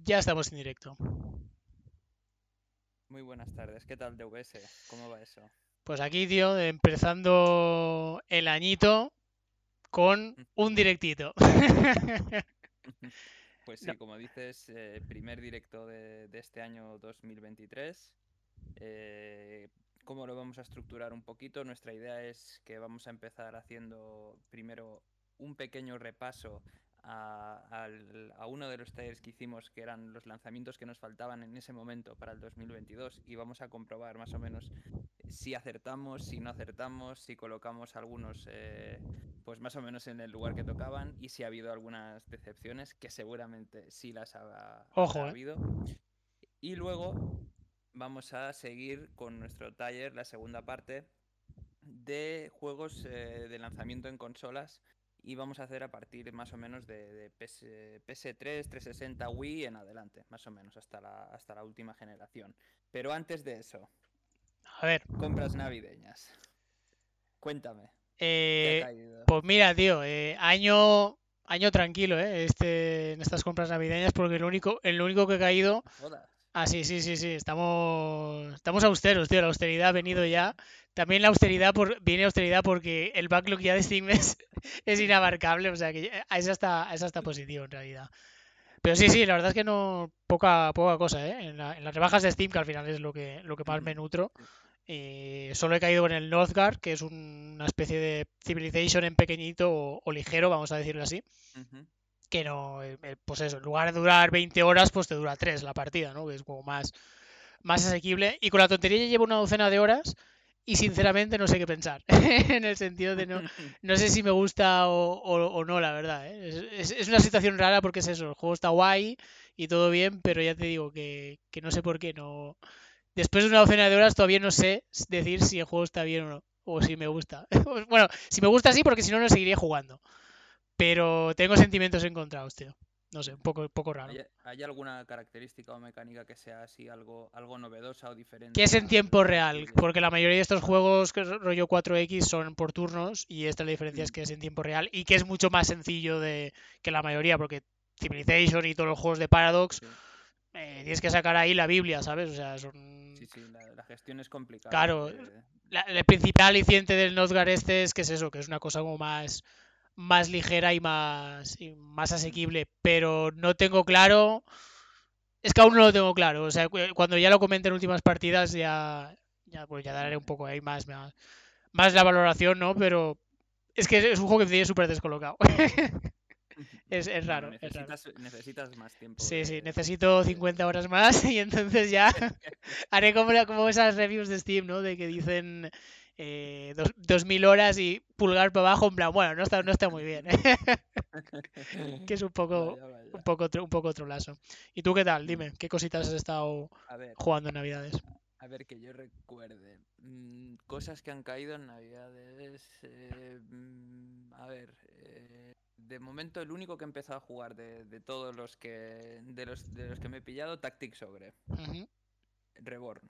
Y ya estamos en directo. Muy buenas tardes. ¿Qué tal DVS? ¿Cómo va eso? Pues aquí, tío, empezando el añito con un directito. Pues sí, como dices, eh, primer directo de, este año 2023. Eh, ¿Cómo lo vamos a estructurar un poquito? Nuestra idea es que vamos a empezar haciendo primero un pequeño repaso a, uno de los talleres que hicimos, que eran los lanzamientos que nos faltaban en ese momento para el 2022, y vamos a comprobar más o menos si acertamos, si no acertamos, si colocamos algunos eh, pues más o menos en el lugar que tocaban, y si ha habido algunas decepciones, que seguramente sí las ha, Ojo, ¿eh? habido. Y luego vamos a seguir con nuestro taller, la segunda parte, de juegos eh, de lanzamiento en consolas y vamos a hacer a partir más o menos de, PS, 3 360, Wii en adelante, más o menos, hasta la, hasta la última generación. Pero antes de eso, a ver. Compras navideñas. Cuéntame. Eh, pues mira, tío, eh, año año tranquilo, ¿eh? Este, en estas compras navideñas, porque lo único, el único que ha caído. Ah, sí, sí, sí, sí. Estamos, estamos austeros, tío. La austeridad ha venido ya. También la austeridad por, viene austeridad porque el backlog ya de Steam es, inabarcable. O sea que es hasta, es hasta positivo en realidad. Pero sí, sí, la verdad es que no. Poca, poca cosa, ¿eh? En, las rebajas de Steam, que al final es lo que, lo que más me nutro. Eh, solo he caído en el Northgard, que es una especie de Civilization en pequeñito o, ligero, vamos a decirlo así que no, eh, eh, pues eso, en lugar de durar 20 horas, pues te dura 3 la partida, ¿no? Que es como más, más asequible. Y con la tontería ya llevo una docena de horas y sinceramente no sé qué pensar. en el sentido de no, no sé si me gusta o, no, la verdad. ¿eh? Es, una situación rara porque es eso, el juego está guay y todo bien, pero ya te digo que, que no sé por qué no... Después de una docena de horas todavía no sé decir si el juego está bien o no, o si me gusta. bueno, si me gusta sí, porque si no, no seguiría jugando. Pero tengo sentimientos encontrados, tío. No sé, un poco, poco raro. ¿Hay, alguna característica o mecánica que sea así algo, algo novedosa o diferente? Que es en tiempo real, porque la mayoría de estos juegos, que rollo 4X, son por turnos y esta la diferencia es mm. que es en tiempo real y que es mucho más sencillo de que la mayoría, porque Civilization y todos los juegos de Paradox eh, tienes que sacar ahí la Biblia, ¿sabes? O sea, son... Sí, sí, la, gestión es complicada. Claro, el principal aliciente del Nozgar este es que es eso, que es una cosa como más más ligera y más, más asequible, pero no tengo claro. Es que aún no lo tengo claro. O sea, cuando ya lo comente en últimas partidas, ya, ya, pues ya daré un poco ahí más, más, la valoración, ¿no? Pero es que es un juego que me tiene súper descolocado. es, es, raro, necesitas, más tiempo. Sí, sí, necesito 50 horas más y entonces ya haré como, como esas reviews de Steam, ¿no? De que dicen eh, dos, mil horas y pulgar para abajo, en plan, bueno, no está, no está muy bien. que es un poco, un poco, un poco trolazo. ¿Y tú qué tal? Dime, ¿qué cositas has estado jugando en Navidades? A ver, que yo recuerde. Mm, cosas que han caído en Navidades. Eh, mm, a ver. Eh, de momento, el único que he empezado a jugar de, todos los que. De los, de los que me he pillado, Tactics Sobre. Reborn.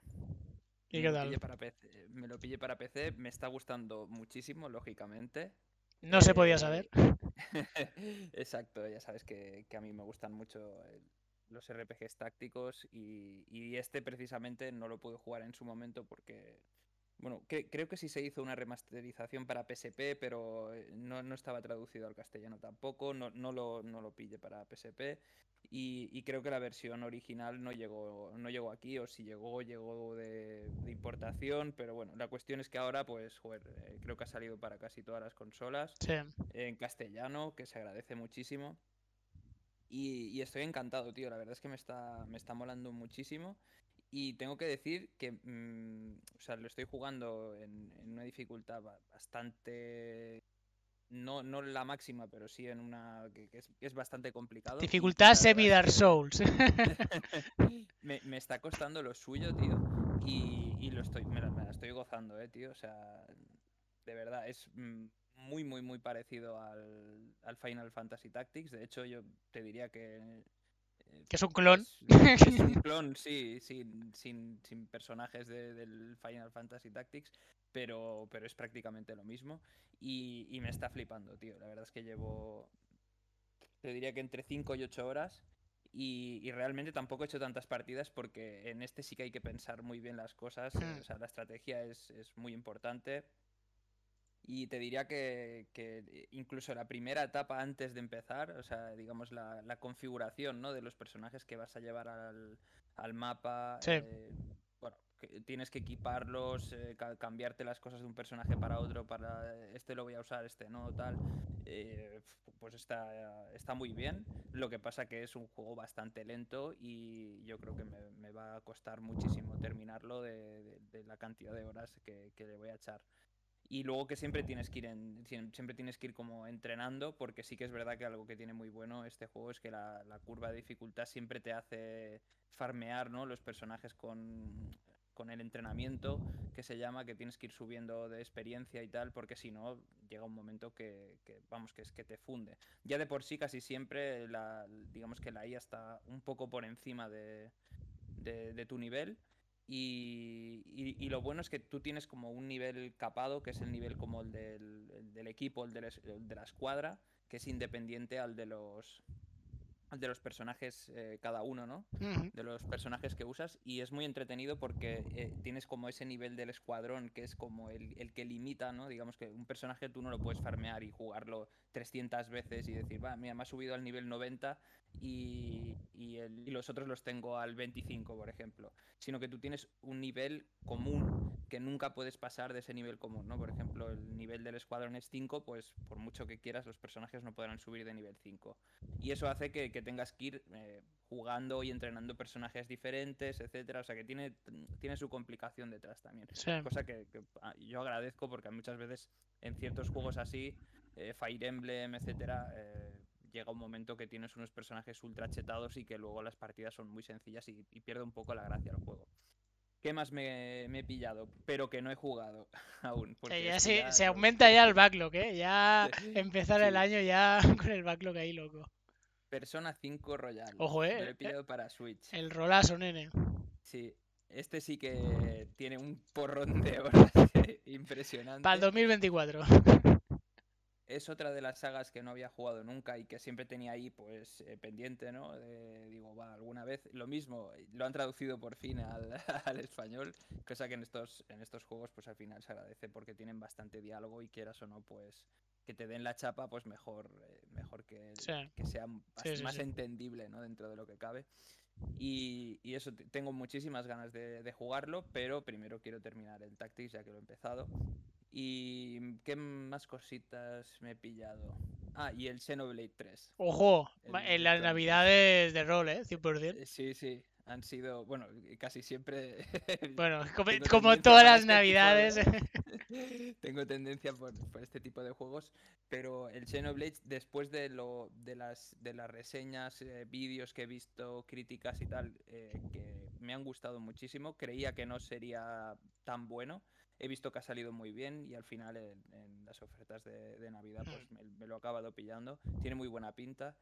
¿Y qué tal? Para PC, me lo pillé para PC, me está gustando muchísimo, lógicamente. No se podía saber. Exacto, ya sabes que, a mí me gustan mucho los RPGs tácticos y, y, este precisamente no lo pude jugar en su momento porque bueno, creo que sí se hizo una remasterización para PSP, pero eh, no, estaba traducido al castellano tampoco, no, no, lo, no lo pille para PSP. Y, creo que la versión original no llegó, no llegó aquí, o si llegó, llegó de, importación. Pero bueno, la cuestión es que ahora, pues, joder, eh, creo que ha salido para casi todas las consolas en castellano, que se agradece muchísimo. Y, y, estoy encantado, tío. La verdad es que me está, me está molando muchísimo. Y tengo que decir que mm, o sea, lo estoy jugando en, una dificultad bastante. No, no la máxima, pero sí en una que, es, bastante complicado. Dificultad semi-Dark Souls. me, me, está costando lo suyo, tío. Y, y lo estoy, me la, estoy gozando, eh, tío. O sea, de verdad, es mm, muy, muy, muy parecido al, al Final Fantasy Tactics. De hecho, yo te diría que que es un clon. Es, un clon, sí, sin, sin, personajes del Final Fantasy Tactics, pero, pero es prácticamente lo mismo. Y, me está flipando, tío. La verdad es que llevo, te diría que entre 5 y 8 horas. Y, realmente tampoco he hecho tantas partidas porque en este sí que hay que pensar muy bien las cosas. Hmm. O sea, la estrategia es, es muy importante. Y te diría que, que, incluso la primera etapa antes de empezar, o sea, digamos la, la configuración ¿no? de los personajes que vas a llevar al, al mapa, eh, bueno, tienes que equiparlos, eh, cambiarte las cosas de un personaje para otro, para este lo voy a usar, este no, tal, eh, pues está, está muy bien. Lo que pasa que es un juego bastante lento y yo creo que me, me va a costar muchísimo terminarlo de, de, la cantidad de horas que, que le voy a echar y luego que siempre tienes que ir en, siempre tienes que ir como entrenando porque sí que es verdad que algo que tiene muy bueno este juego es que la, curva de dificultad siempre te hace farmear ¿no? los personajes con, con el entrenamiento que se llama que tienes que ir subiendo de experiencia y tal porque si no llega un momento que, vamos que es que te funde ya de por sí casi siempre la, digamos que la IA está un poco por encima de, de tu nivel y, lo bueno es que tú tienes como un nivel capado, que es el nivel como el del, equipo, el de, la escuadra, que es independiente al de los, de los personajes eh, cada uno, ¿no? De los personajes que usas y es muy entretenido porque eh, tienes como ese nivel del escuadrón que es como el, el, que limita, ¿no? Digamos que un personaje tú no lo puedes farmear y jugarlo 300 veces y decir, va, mira, me ha subido al nivel 90 y, y, el, y los otros los tengo al 25, por ejemplo. Sino que tú tienes un nivel común que nunca puedes pasar de ese nivel común, ¿no? Por ejemplo, el nivel del escuadrón es 5, pues por mucho que quieras, los personajes no podrán subir de nivel 5. Y eso hace que, que tengas que ir eh, jugando y entrenando personajes diferentes, etcétera. O sea que tiene, tiene su complicación detrás también. Cosa que, ah, yo agradezco porque muchas veces en ciertos juegos así, eh, Fire Emblem, etcétera, eh, llega un momento que tienes unos personajes ultra chetados y que luego las partidas son muy sencillas y, y pierde un poco la gracia al juego. ¿Qué más me, he pillado? Pero que no he jugado aún. ya se, aumenta ya el backlog, ¿eh? Ya empezar el año ya con el backlog ahí, loco. Persona 5 Royal. Ojo, ¿eh? Lo he pillado para Switch. El rolazo, nene. Sí. Este sí que tiene un porrón de horas impresionante. Para el 2024 es otra de las sagas que no había jugado nunca y que siempre tenía ahí pues eh, pendiente, ¿no? digo, va, alguna vez. Lo mismo, lo han traducido por fin al, español, cosa que en estos, en estos juegos pues al final se agradece porque tienen bastante diálogo y quieras o no, pues que te den la chapa, pues mejor, eh, mejor que, que sea más, entendible, ¿no? Dentro de lo que cabe. Y, eso, tengo muchísimas ganas de, de, jugarlo, pero primero quiero terminar el Tactics ya que lo he empezado. ¿Y qué más cositas me he pillado? Ah, y el Xenoblade 3. ¡Ojo! en las navidades de rol, ¿eh? 100%. Eh, sí, sí. Han sido, bueno, casi siempre. Bueno, como, todas las este navidades. tengo tendencia por, este tipo de juegos, pero el Xenoblade, después de, lo, de, las, de las reseñas, eh, vídeos que he visto, críticas y tal, eh, que me han gustado muchísimo, creía que no sería tan bueno he visto que ha salido muy bien y al final en, las ofertas de, Navidad pues me, lo he acabado pillando. Tiene muy buena pinta.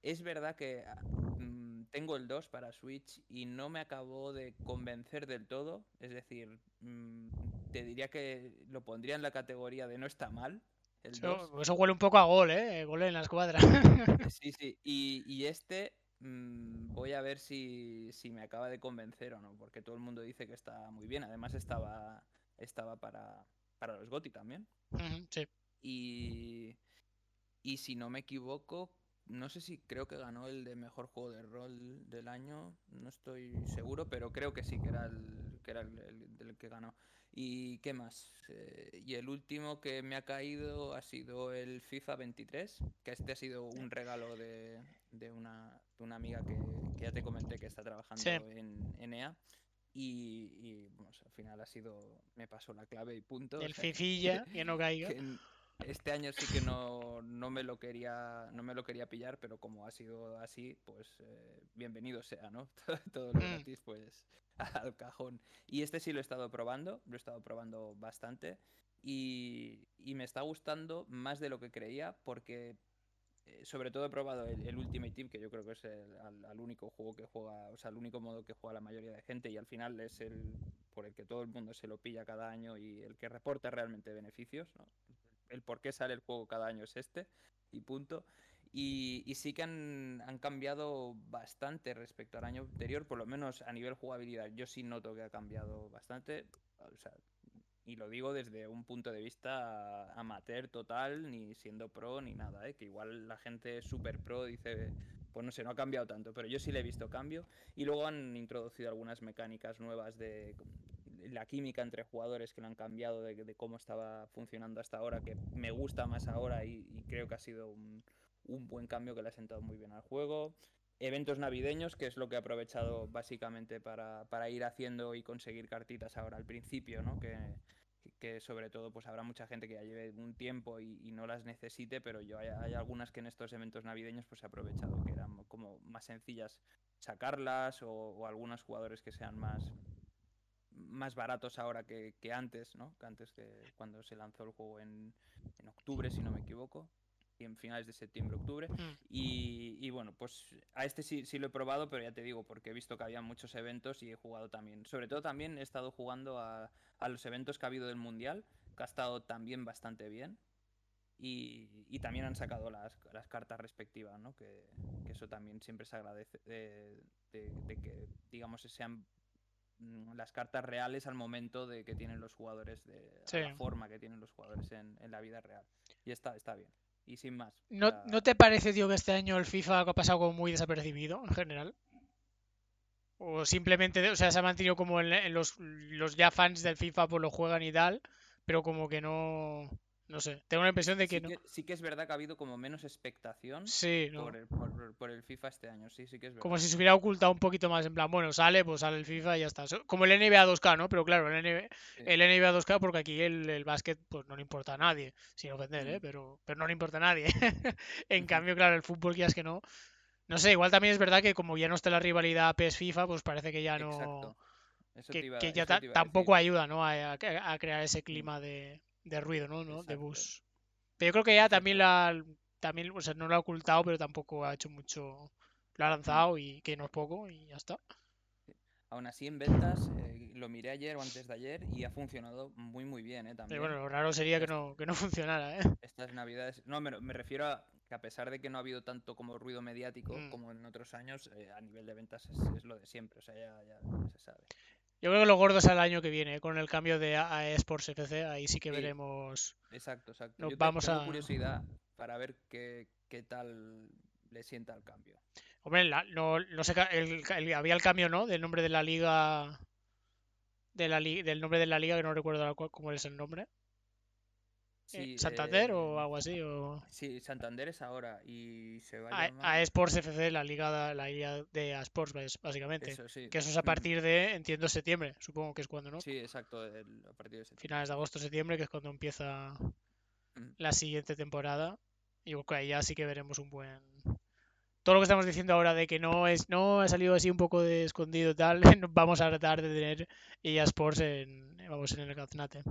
Es verdad que ah, mm, tengo el 2 para Switch y no me acabó de convencer del todo. Es decir, mm, te diría que lo pondría en la categoría de no está mal. eso, huele un poco a gol, ¿eh? Gol en la escuadra. Sí, sí. Y, este mm, voy a ver si, si, me acaba de convencer o no, porque todo el mundo dice que está muy bien. Además estaba estaba para, para los GOTI también. sí. Y, y si no me equivoco, no sé si creo que ganó el de mejor juego de rol del año, no estoy seguro, pero creo que sí que era el que era el, que ganó. ¿Y qué más? Eh, y el último que me ha caído ha sido el FIFA 23, que este ha sido un regalo de, de, una, de una amiga que, que, ya te comenté que está trabajando en, en EA. Y, y al final ha sido, me pasó la clave y punto. El fifilla, que no caiga. este año sí que no, no, me lo quería no me lo quería pillar, pero como ha sido así, pues eh, bienvenido sea, ¿no? Todo lo mm. gratis, pues al cajón. Y este sí lo he estado probando, lo he estado probando bastante. Y, y me está gustando más de lo que creía porque eh, sobre todo he probado el, Ultimate Team, que yo creo que es el al, único juego que juega, o sea, el único modo que juega la mayoría de gente y al final es el por el que todo el mundo se lo pilla cada año y el que reporta realmente beneficios. El por qué sale el juego cada año es este y punto. Y, sí que han, cambiado bastante respecto al año anterior, por lo menos a nivel jugabilidad. Yo sí noto que ha cambiado bastante. Y lo digo desde un punto de vista amateur total, ni siendo pro ni nada, ¿eh? que igual la gente super pro dice, pues no sé, no ha cambiado tanto, pero yo sí le he visto cambio. Y luego han introducido algunas mecánicas nuevas de la química entre jugadores que lo han cambiado de, cómo estaba funcionando hasta ahora, que me gusta más ahora y creo que ha sido un, un buen cambio que le ha sentado muy bien al juego. Eventos navideños, que es lo que he aprovechado básicamente para, ir haciendo y conseguir cartitas ahora al principio, ¿no? Que, que sobre todo pues habrá mucha gente que ya lleve un tiempo y, no las necesite, pero yo hay, algunas que en estos eventos navideños pues he aprovechado que eran como más sencillas sacarlas o, algunos jugadores que sean más más baratos ahora que, antes, ¿no? Que antes que cuando se lanzó el juego en, en octubre, si no me equivoco en finales de septiembre, octubre. Mm. Y, bueno, pues a este sí, sí lo he probado, pero ya te digo, porque he visto que había muchos eventos y he jugado también. Sobre todo también he estado jugando a, los eventos que ha habido del Mundial, que ha estado también bastante bien. Y, también han sacado las, cartas respectivas, ¿no? Que, eso también siempre se agradece de, que, digamos, sean mm, las cartas reales al momento de que tienen los jugadores, de la forma que tienen los jugadores en, en la vida real. Y está, está bien y sin más. ¿No, ¿No te parece, tío, que este año el FIFA ha pasado como muy desapercibido en general? O simplemente, o sea, se ha mantenido como en, los, los ya fans del FIFA pues lo juegan y tal, pero como que no... No sé, tengo la impresión de que sí no. Que, sí que es verdad que ha habido como menos expectación por, el, FIFA este año, sí, sí que es verdad. Como si se hubiera ocultado un poquito más, en plan, bueno, sale, pues sale el FIFA y ya está. Como el NBA 2K, ¿no? Pero claro, el NBA, el NBA 2K, porque aquí el, el, básquet pues no le importa a nadie, sin ofender, ¿eh? Mm. Pero, pero no le importa a nadie. en cambio, claro, el fútbol ya es que no. No sé, igual también es verdad que como ya no está la rivalidad PS-FIFA, pues parece que ya no... que, ya tampoco ayuda, ¿no? A, a, crear ese clima de, de ruido, ¿no? ¿no? De bus. Pero yo creo que ya también la también, o sea, no lo ha ocultado, pero tampoco ha hecho mucho. Lo ha lanzado y que no es poco y ya está. Aún así, en ventas, eh, lo miré ayer o antes de ayer y ha funcionado muy, muy bien, ¿eh? También. Pero bueno, lo raro sería que no, que no funcionara, ¿eh? Estas navidades. No, me, me refiero a que a pesar de que no ha habido tanto como ruido mediático mm. como en otros años, eh, a nivel de ventas es, lo de siempre, o sea, ya, ya se sabe. Yo creo que lo gordo es el año que viene, con el cambio de AE Sports FC, ahí sí que veremos. Exacto, exacto. Yo vamos tengo a... curiosidad para ver qué, qué, tal le sienta el cambio. Hombre, no, no sé, había el cambio, ¿no? Del nombre de la liga. De la del nombre de la liga, que no recuerdo cómo es el nombre. Eh, ¿Santander o eh, algo así? O... Sí, Santander es ahora y se va a, a llamar... Sports FC, la liga, la liga de Sports, básicamente. Que eso es a partir de, entiendo, septiembre, supongo que es cuando, ¿no? Sí, exacto, a partir de septiembre. Finales de agosto, septiembre, que es cuando empieza la siguiente temporada. Y ok, ya sí que veremos un buen... Todo lo que estamos diciendo ahora de que no es no ha salido así un poco de escondido tal, vamos a tratar de tener EA Sports en, vamos, en el Gaznate.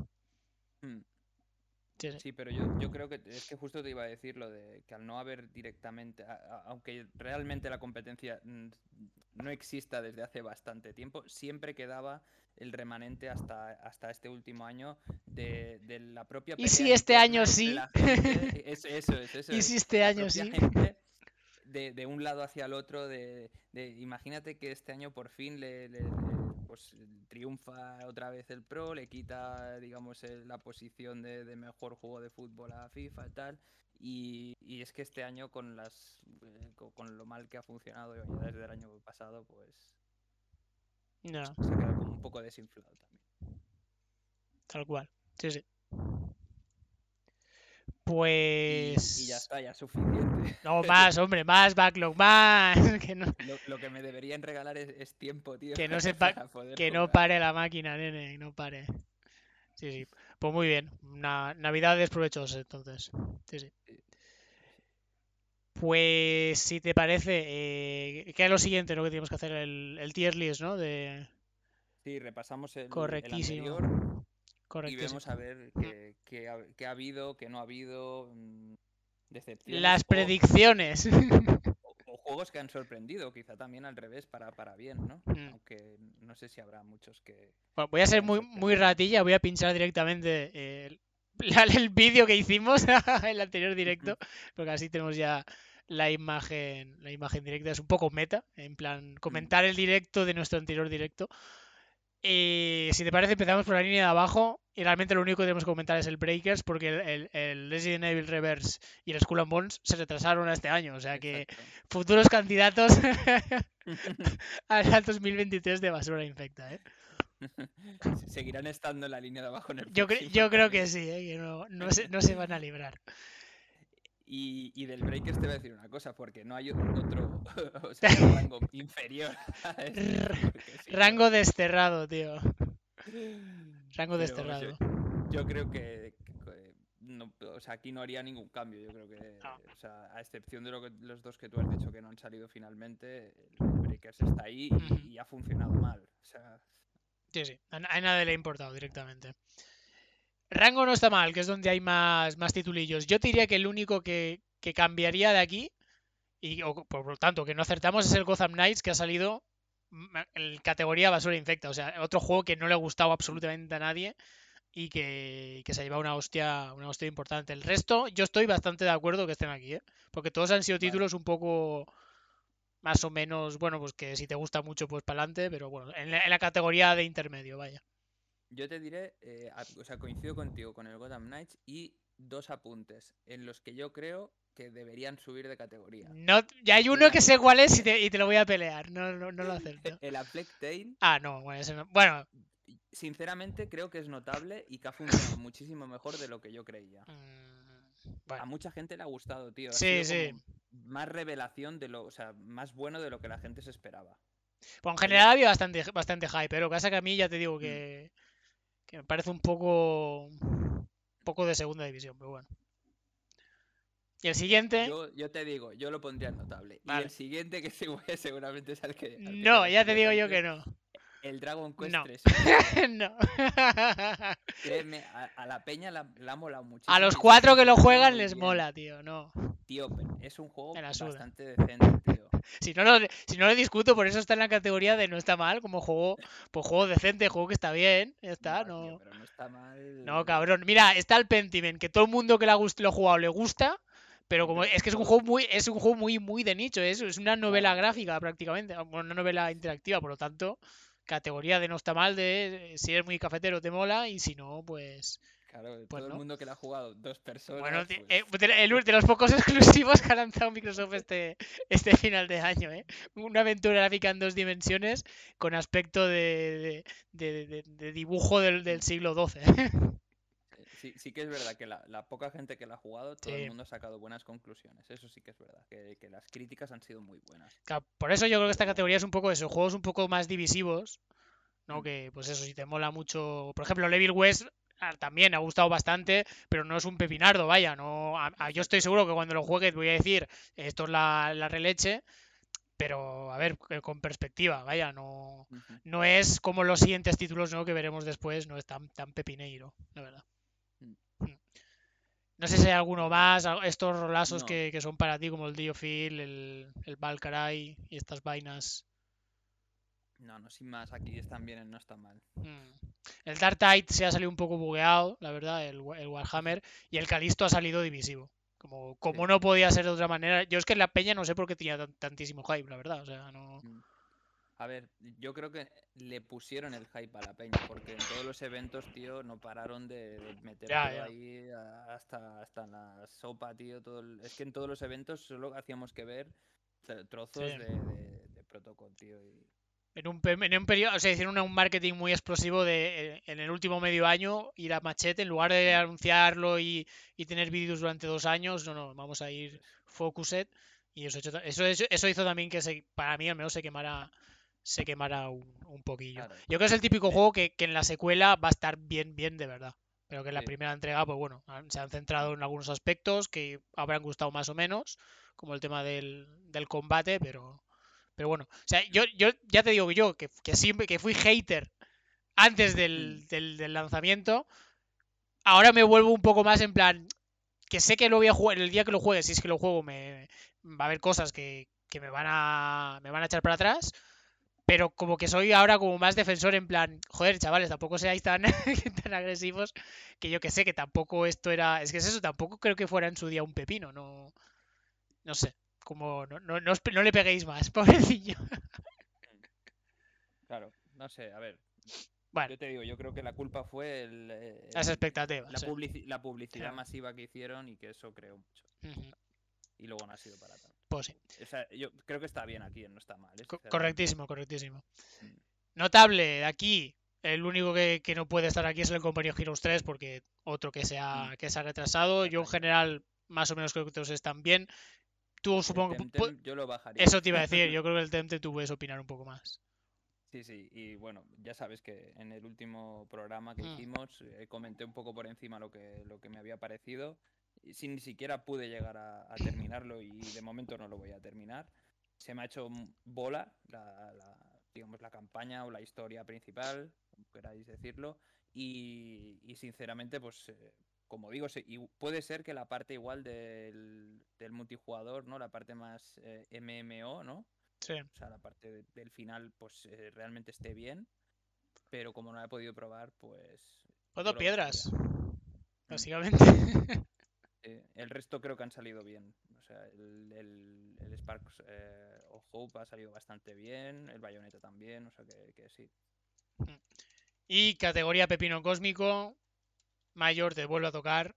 Sí, pero yo, yo, creo que es que justo te iba a decir lo de que al no haber directamente, aunque realmente la competencia no exista desde hace bastante tiempo, siempre quedaba el remanente hasta, hasta este último año de, la propia... ¿Y si este año sí? eso, eso, eso, ¿Y si este año sí? de, de, un lado hacia el otro, de, de, imagínate que este año por fin le pues triunfa otra vez el Pro, le quita, digamos, la posición de, mejor juego de fútbol a FIFA y tal. Y, es que este año con las eh, con, lo mal que ha funcionado desde el año pasado, pues no. se queda como un poco desinflado también. Tal cual. Sí, sí. Pues. Y, ya está, ya es suficiente. No, más, hombre, más backlog, más. Que no... lo, que me deberían regalar es, tiempo, tío. Que no, que no pare la máquina, nene, no pare. Sí, sí. Pues muy bien. Navidades provechosas, entonces. Sí, sí. Pues si te parece, eh, ¿qué es lo siguiente lo que tenemos que hacer? El, el tier list, ¿no? De... Sí, repasamos el, Correctísimo. El anterior y vemos a ver qué, ha, habido, qué no ha habido, mm, decepciones. Las predicciones. O, juegos que han sorprendido, quizá también al revés, para, para bien, ¿no? Mm. Aunque no sé si habrá muchos que... voy a ser muy, muy ratilla, voy a pinchar directamente el, el vídeo que hicimos el anterior directo, porque así tenemos ya la imagen, la imagen directa. Es un poco meta, en plan, comentar el directo de nuestro anterior directo. Y si te parece, empezamos por la línea de abajo. Y realmente lo único que tenemos que comentar es el Breakers, porque el, el, Resident Evil Reverse y el Skull and Bones se retrasaron a este año. O sea que futuros candidatos al 2023 de basura infecta. ¿eh? Seguirán estando en la línea de abajo en el Yo, yo creo que sí, ¿eh? que no, no, se, no se van a librar. Y, del Breakers te voy a decir una cosa, porque no hay otro rango inferior. rango desterrado, tío. Rango desterrado. Yo, creo que, aquí no haría ningún cambio. Yo creo que, a excepción de lo que, los dos que tú has dicho que no han salido finalmente, el Breakers está ahí y, ha funcionado mal. Sí, sí, a, nadie le ha importado directamente. Rango no está mal, que es donde hay más, más titulillos. Yo te diría que el único que, cambiaría de aquí, y por lo tanto que no acertamos, es el Gotham Knights, que ha salido en categoría basura infecta. O sea, otro juego que no le ha gustado absolutamente a nadie y que, se ha llevado una hostia, una hostia importante. El resto, yo estoy bastante de acuerdo que estén aquí, ¿eh? porque todos han sido títulos un poco más o menos, bueno, pues que si te gusta mucho, pues para adelante, pero bueno, en la categoría de intermedio, vaya. Yo te diré, eh, o sea, coincido contigo con el Gotham Knights y dos apuntes en los que yo creo que deberían subir de categoría. No, ya hay uno que sé cuál es y te, lo voy a pelear, no, no, no lo acepto. el Affleck Tale. Ah, no, bueno, ese no. Bueno. Sinceramente creo que es notable y que ha funcionado muchísimo mejor de lo que yo creía. Mm, a mucha gente le ha gustado, tío. sí, sí. Más revelación de lo, o sea, más bueno de lo que la gente se esperaba. Pues en general había bastante, bastante hype, pero lo que pasa que a mí ya te digo que. Mm me parece un poco, poco de segunda división, pero bueno. Y el siguiente. Yo, te digo, yo lo pondría notable. Y el siguiente que seguramente es el que. no, ya te digo yo que no. El Dragon Quest no. 3. no. Créeme, a, la peña la, la mola mucho. A los cuatro que lo juegan les mola, tío, no. Tío, es un juego bastante decente, tío. Si no, lo, si no lo discuto, por eso está en la categoría de no está mal, como juego, pues juego decente, juego que está bien, ya está, no. pero no está mal. No, cabrón. Mira, está el Pentiment, que todo el mundo que lo ha jugado le gusta. Pero como es que es un juego muy, es un juego muy, muy de nicho, es, es una novela gráfica prácticamente, una novela interactiva, por lo tanto, categoría de no está mal, de si eres muy cafetero te mola y si no, pues... Claro, pues todo el mundo que lo ha jugado, dos personas. Bueno, pues eh, el, de los pocos exclusivos que ha lanzado Microsoft este, este final de año, ¿eh? Una aventura gráfica en dos dimensiones con aspecto de, de, dibujo del, del siglo XII. Sí, sí que es verdad que la, poca gente que la ha jugado, todo el mundo ha sacado buenas conclusiones. Eso sí que es verdad, que, las críticas han sido muy buenas. por eso yo creo que esta categoría es un poco eso, juegos un poco más divisivos, ¿no? Que pues eso, si te mola mucho. Por ejemplo, Levil West también ha gustado bastante, pero no es un pepinardo, vaya, no. yo estoy seguro que cuando lo juegues voy a decir esto es la, la releche, pero a ver, eh, con perspectiva, vaya, no, no es como los siguientes títulos ¿no? que veremos después, no es tan, tan pepineiro, la verdad. No sé si hay alguno más, estos rolazos que, son para ti, como el Diofil, el, el Valkyrie y estas vainas. No, no, sin más, aquí están bien, no están mal. Hmm. El Dark Tide se ha salido un poco bugueado, la verdad, el, el Warhammer, y el Calisto ha salido divisivo. Como, como no podía ser de otra manera. Yo es que en la peña no sé por qué tenía tantísimo hype, la verdad. O sea, no. Mm. A ver, yo creo que le pusieron el hype a la peña, porque en todos los eventos, tío, no pararon de, meter ahí hasta, hasta la sopa, tío. Todo Es que en todos los eventos solo hacíamos que ver trozos de, protocolo, tío. En un, en un periodo, o sea, hicieron un marketing muy explosivo de en el último medio año ir a machete, en lugar de anunciarlo y, y tener vídeos durante dos años, no, no, vamos a ir focused. Y eso, eso, eso hizo también que se, para mí al menos se quemara se quemará un, poquillo. Yo creo que es el típico juego que, en la secuela va a estar bien, bien de verdad. Pero que en la primera entrega, pues bueno, se han centrado en algunos aspectos que habrán gustado más o menos, como el tema del, combate, pero, pero bueno. O sea, yo, yo ya te digo que yo, que, que siempre que fui hater antes del, del, lanzamiento, ahora me vuelvo un poco más en plan, que sé que lo voy a jugar, el día que lo juegue, si es que lo juego, me, va a haber cosas que, que me, van a, me van a echar para atrás pero como que soy ahora como más defensor en plan, joder, chavales, tampoco seáis tan, tan agresivos, que yo que sé que tampoco esto era, es que es eso, tampoco creo que fuera en su día un pepino, no, no sé, como no, no, no, le peguéis más, pobrecillo. Claro, no sé, a ver. Yo te digo, yo creo que la culpa fue el, eh, las expectativas. La, publicidad masiva que hicieron y que eso creó mucho. Y luego no ha sido para tanto. Pues sí. yo creo que está bien aquí, no está mal. ¿eh? correctísimo, correctísimo. Mm. Notable aquí, el único que, no puede estar aquí es el compañero Heroes 3 porque otro que se ha, mm. que se ha retrasado. Yo en general, más o menos creo que todos están bien. Tú supongo que... Yo lo bajaría. Eso te iba a decir, yo creo que el Temtem tú puedes opinar un poco más. Sí, sí, y bueno, ya sabes que en el último programa que mm. hicimos eh, comenté un poco por encima lo que, lo que me había parecido. Y sin ni siquiera pude llegar a, terminarlo y de momento no lo voy a terminar. Se me ha hecho bola la, digamos, la campaña o la historia principal, como queráis decirlo. Y, sinceramente, pues eh, como digo, puede ser que la parte igual del, multijugador, ¿no? La parte más eh, MMO, ¿no? O sea, la parte del final, pues eh, realmente esté bien. Pero como no la he podido probar, pues. Puedo piedras. Mm. Básicamente. el resto creo que han salido bien. O sea, el, el, Sparks eh, of Hope ha salido bastante bien. El Bayonetta también. O sea que, sí. Mm. Y categoría Pepino Cósmico. Mayor te vuelvo a tocar.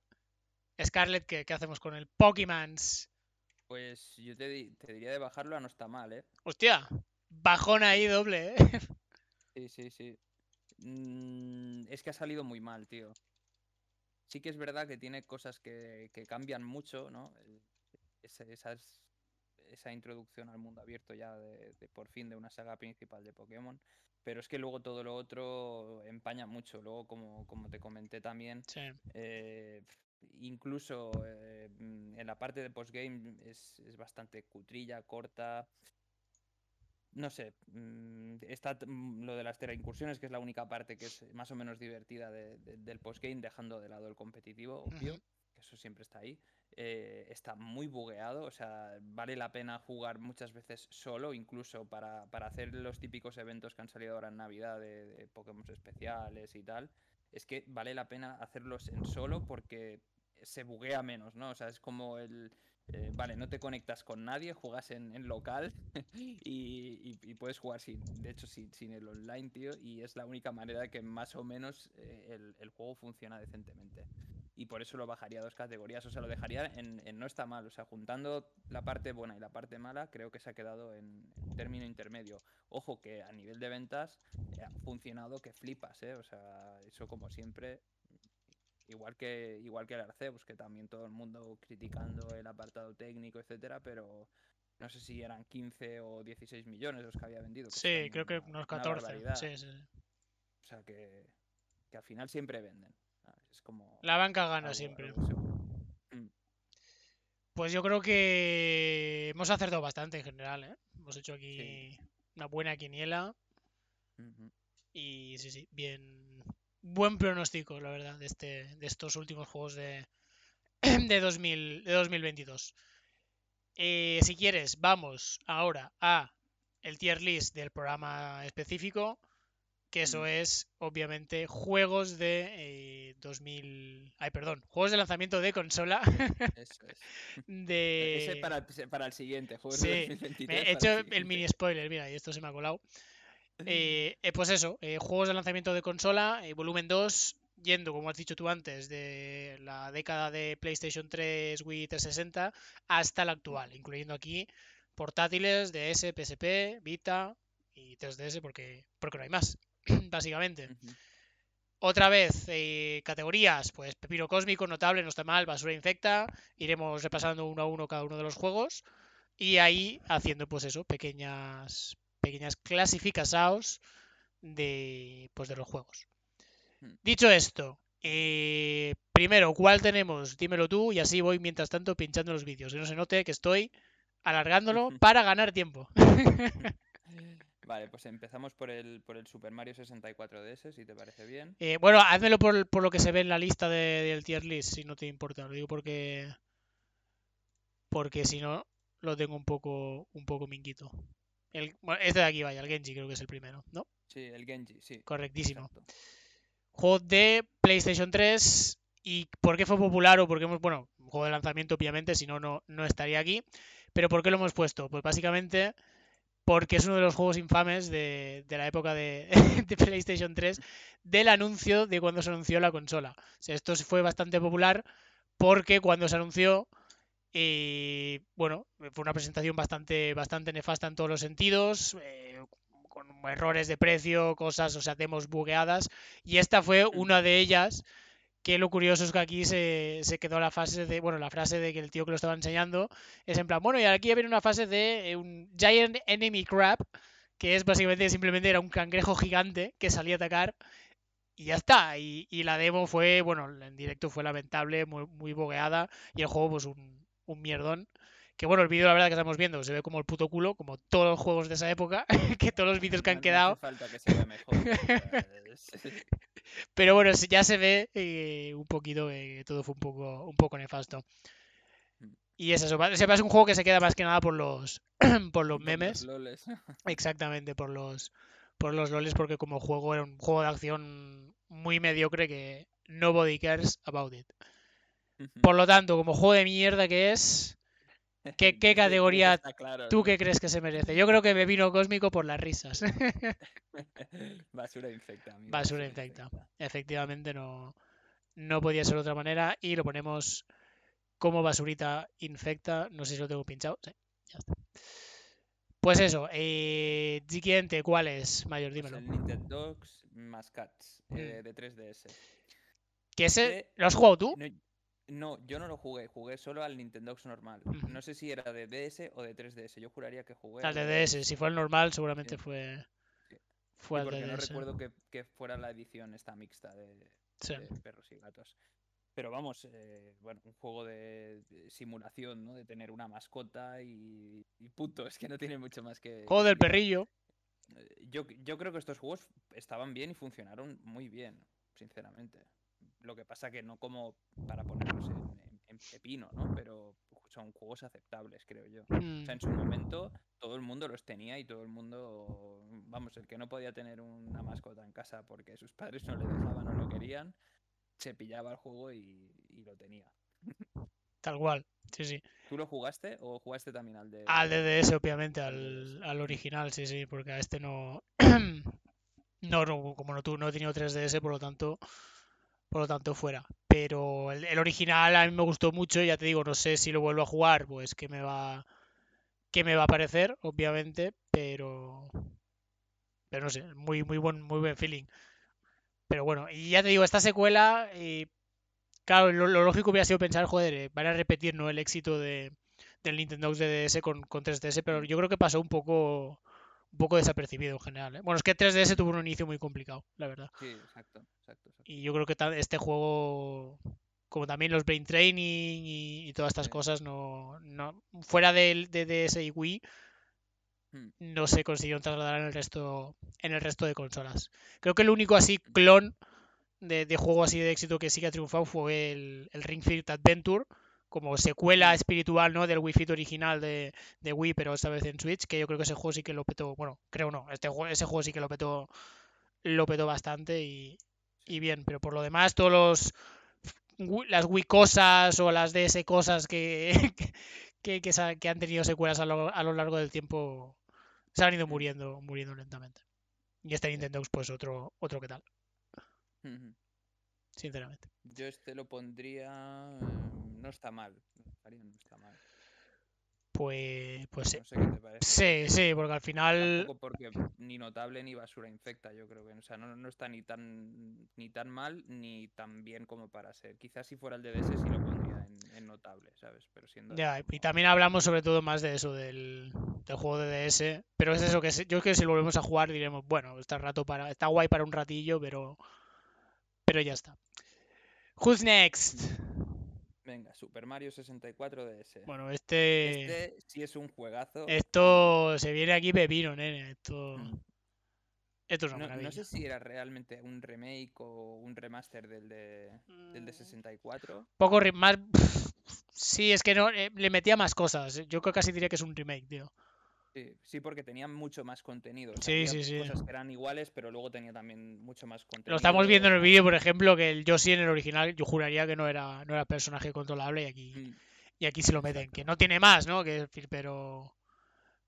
Scarlett, ¿qué, qué hacemos con el Pokémon? Pues yo te, diría de bajarlo a no está mal, ¿eh? Hostia, bajón ahí doble, ¿eh? Sí, sí, sí. Mm, es que ha salido muy mal, tío. Sí que es verdad que tiene cosas que, cambian mucho, ¿no? Esa introducción al mundo abierto ya de, por fin de una saga principal de Pokémon. Pero es que luego todo lo otro empaña mucho. Luego, como, como te comenté también, eh, incluso eh, en la parte de postgame es, es bastante cutrilla, corta. No sé, mm, está lo de las incursiones que es la única parte que es más o menos divertida del postgame, dejando de lado el competitivo, obvio, que eso siempre está ahí. Eh, está muy bugueado, o sea, vale la pena jugar muchas veces solo, incluso para, para hacer los típicos eventos que han salido ahora en Navidad de, Pokémon especiales y tal. Es que vale la pena hacerlos en solo porque se buguea menos, ¿no? O sea, es como el... Eh, vale, no te conectas con nadie, juegas en, local y, puedes jugar sin, de hecho sin, sin, el online, tío, y es la única manera que más o menos eh, el, juego funciona decentemente. Y por eso lo bajaría a dos categorías, o sea, lo dejaría en, no está mal, o sea, juntando la parte buena y la parte mala, creo que se ha quedado en, término intermedio. Ojo que a nivel de ventas eh, ha funcionado que flipas, ¿eh? O sea, eso como siempre Igual que, igual que el Arceus, que también todo el mundo criticando el apartado técnico, etcétera, pero no sé si eran 15 o 16 millones los que había vendido. Sí, creo que unos 14. Sí, sí. O sea que, que al final siempre venden. Es como. La banca gana siempre. Mm. Pues yo creo que hemos acertado bastante en general, ¿eh? Hemos hecho aquí una buena quiniela. Y sí, sí, bien, buen pronóstico, la verdad, de, este, de estos últimos juegos de, de, 2000, de 2022. Eh, si quieres, vamos ahora a el tier list del programa específico, que eso mm. es, obviamente, juegos de 2000... Eh, ay, perdón, juegos de lanzamiento de consola. Eso es. de... Ese para, para el siguiente, juego sí, Me he hecho el, el mini spoiler, mira, y esto se me ha colado. Eh, eh, pues eso, eh, juegos de lanzamiento de consola, volumen 2, yendo, como has dicho tú antes, de la década de PlayStation 3, Wii 360 hasta la actual, incluyendo aquí portátiles, DS, PSP, Vita y 3DS porque, porque no hay más, básicamente. Otra vez, categorías, pues Pepino Cósmico, Notable, No está mal, Basura Infecta, iremos repasando uno a uno cada uno de los juegos y ahí haciendo pues eso, pequeñas pequeñas clasificaciones de, pues, de los juegos. Hmm. Dicho esto, eh, primero, ¿cuál tenemos? Dímelo tú y así voy mientras tanto pinchando los vídeos. Que no se note que estoy alargándolo para ganar tiempo. Vale, pues empezamos por el, por el Super Mario 64 DS, si te parece bien. Eh, bueno, házmelo por, por, lo que se ve en la lista del tier list, si no te importa. Lo digo porque. Porque si no, lo tengo un poco, un poco minguito este de aquí, vaya, el Genji creo que es el primero, ¿no? Sí, el Genji, sí. Correctísimo. Juego de PlayStation 3 ¿Y por qué fue popular o por qué hemos, bueno, juego de lanzamiento obviamente, si no, no estaría aquí. Pero ¿por qué lo hemos puesto? Pues básicamente porque es uno de los juegos infames de, la época de, PlayStation 3 del anuncio de cuando se anunció la consola. O sea, esto fue bastante popular porque cuando se anunció, y bueno, fue una presentación bastante, bastante nefasta en todos los sentidos, eh, con errores de precio, cosas, o sea, demos bugueadas, y esta fue una de ellas que lo curioso es que aquí se, quedó la fase de, bueno, la frase de que el tío que lo estaba enseñando es en plan, bueno, y aquí viene una fase de eh, un Giant Enemy Crab, que es básicamente simplemente era un cangrejo gigante que salía a atacar y ya está. Y, la demo fue, bueno, en directo fue lamentable, muy, muy bogueada y el juego pues un, un mierdón. Que bueno, el vídeo la verdad que estamos viendo se ve como el puto culo, como todos los juegos de esa época, que todos los vídeos que han quedado. falta que se vea mejor. Pero bueno, ya se ve eh, un poquito que todo fue un poco, un poco nefasto. Mm. Y es eso, es un juego que se queda más que nada por los, por los memes. Exactamente, por los, por los loles, porque como juego era un juego de acción muy mediocre que nobody cares about it. Por lo tanto, como juego de mierda que es, ¿Qué, categoría tú qué crees que se merece? Yo creo que me vino cósmico por las risas. basura infecta. basura, infecta. Efectivamente no, no podía ser de otra manera y lo ponemos como basurita infecta. No sé si lo tengo pinchado. Sí, ya está. Pues eso, eh, siguiente, ¿cuál es, Mayor? Pues dímelo. el Nintendo Mascats eh, mm. de 3DS. ¿Qué ese? ¿Lo has jugado tú? No, yo no lo jugué, jugué solo al Nintendo normal. No sé si era de DS o de 3DS, yo juraría que jugué. Al de DS, si fue el normal seguramente fue... Fue al porque no recuerdo que, fuera la edición esta mixta de, perros y gatos. Pero vamos, eh, bueno, un juego de, simulación, ¿no? De tener una mascota y, y, punto. Es que no tiene mucho más que. Juego del perrillo. Eh, yo, yo creo que estos juegos estaban bien y funcionaron muy bien, sinceramente. Lo que pasa que no como para ponerlos en, pepino, ¿no? Pero son juegos aceptables, creo yo. O sea, en su mm. momento todo el mundo los tenía y todo el mundo, vamos, el que no podía tener una mascota en casa porque sus padres no le dejaban o no querían, se pillaba el juego y, lo tenía. Tal cual, sí, sí. ¿Tú lo jugaste o jugaste también al de... Al DDS, obviamente, al, al original, sí, sí, porque a este no... no, como no, tú no he tenido 3DS, por lo tanto por lo tanto fuera. Pero el, original a mí me gustó mucho, ya te digo, no sé si lo vuelvo a jugar, pues que me va que me va a parecer, obviamente, pero pero no sé, muy muy buen muy buen feeling. Pero bueno, y ya te digo, esta secuela y claro, lo, lógico hubiera sido pensar, joder, eh, van a repetir no el éxito de del Nintendo DS con, con 3DS, pero yo creo que pasó un poco un poco desapercibido en general. ¿eh? Bueno, es que 3DS tuvo un inicio muy complicado, la verdad. Sí, exacto, exacto, Y yo creo que este juego, como también los Brain Training y, todas estas cosas, no, no fuera del de DS y Wii, hmm. no se consiguieron trasladar en el resto en el resto de consolas. Creo que el único así clon de, juego así de éxito que sí que ha triunfado fue el, el Ring Fit Adventure como secuela espiritual ¿no? del Wii Fit original de, Wii, pero esta vez en Switch, que yo creo que ese juego sí que lo petó, bueno, creo no, este ese juego sí que lo petó, lo petó bastante y, bien, pero por lo demás todos los las Wii cosas o las DS cosas que, que, que, han tenido secuelas a lo, a lo, largo del tiempo se han ido muriendo, muriendo lentamente. Y este Nintendo pues otro, otro que tal. Sinceramente. Yo este lo pondría no está mal. No está mal. Pues, pues sí. Sí, sí, porque al final. porque ni notable ni basura infecta, yo creo que. O sea, no, está ni tan ni tan mal ni tan bien como para ser. Quizás si fuera el DS sí lo pondría en, notable, ¿sabes? Pero siendo. Ya, y también hablamos sobre todo más de eso, del, juego de DS. Pero es eso que yo creo que si lo volvemos a jugar diremos, bueno, está rato para. Está guay para un ratillo, pero. Pero ya está. Who's next? Venga, Super Mario 64 DS. Bueno, este. Este sí es un juegazo. Esto se viene aquí pepino, nene. Esto. Mm. Esto es una no, no, sé si era realmente un remake o un remaster del de, del de 64. Mm. Poco más. Sí, es que no, eh, le metía más cosas. Yo casi diría que es un remake, tío. Sí, porque tenía mucho más contenido. sí, sí, sí. Cosas que eran iguales, pero luego tenía también mucho más contenido. Lo estamos viendo en el vídeo, por ejemplo, que el Yoshi en el original, yo juraría que no era, no era personaje controlable y aquí, mm. y aquí se lo meten. Que no tiene más, ¿no? Que, pero.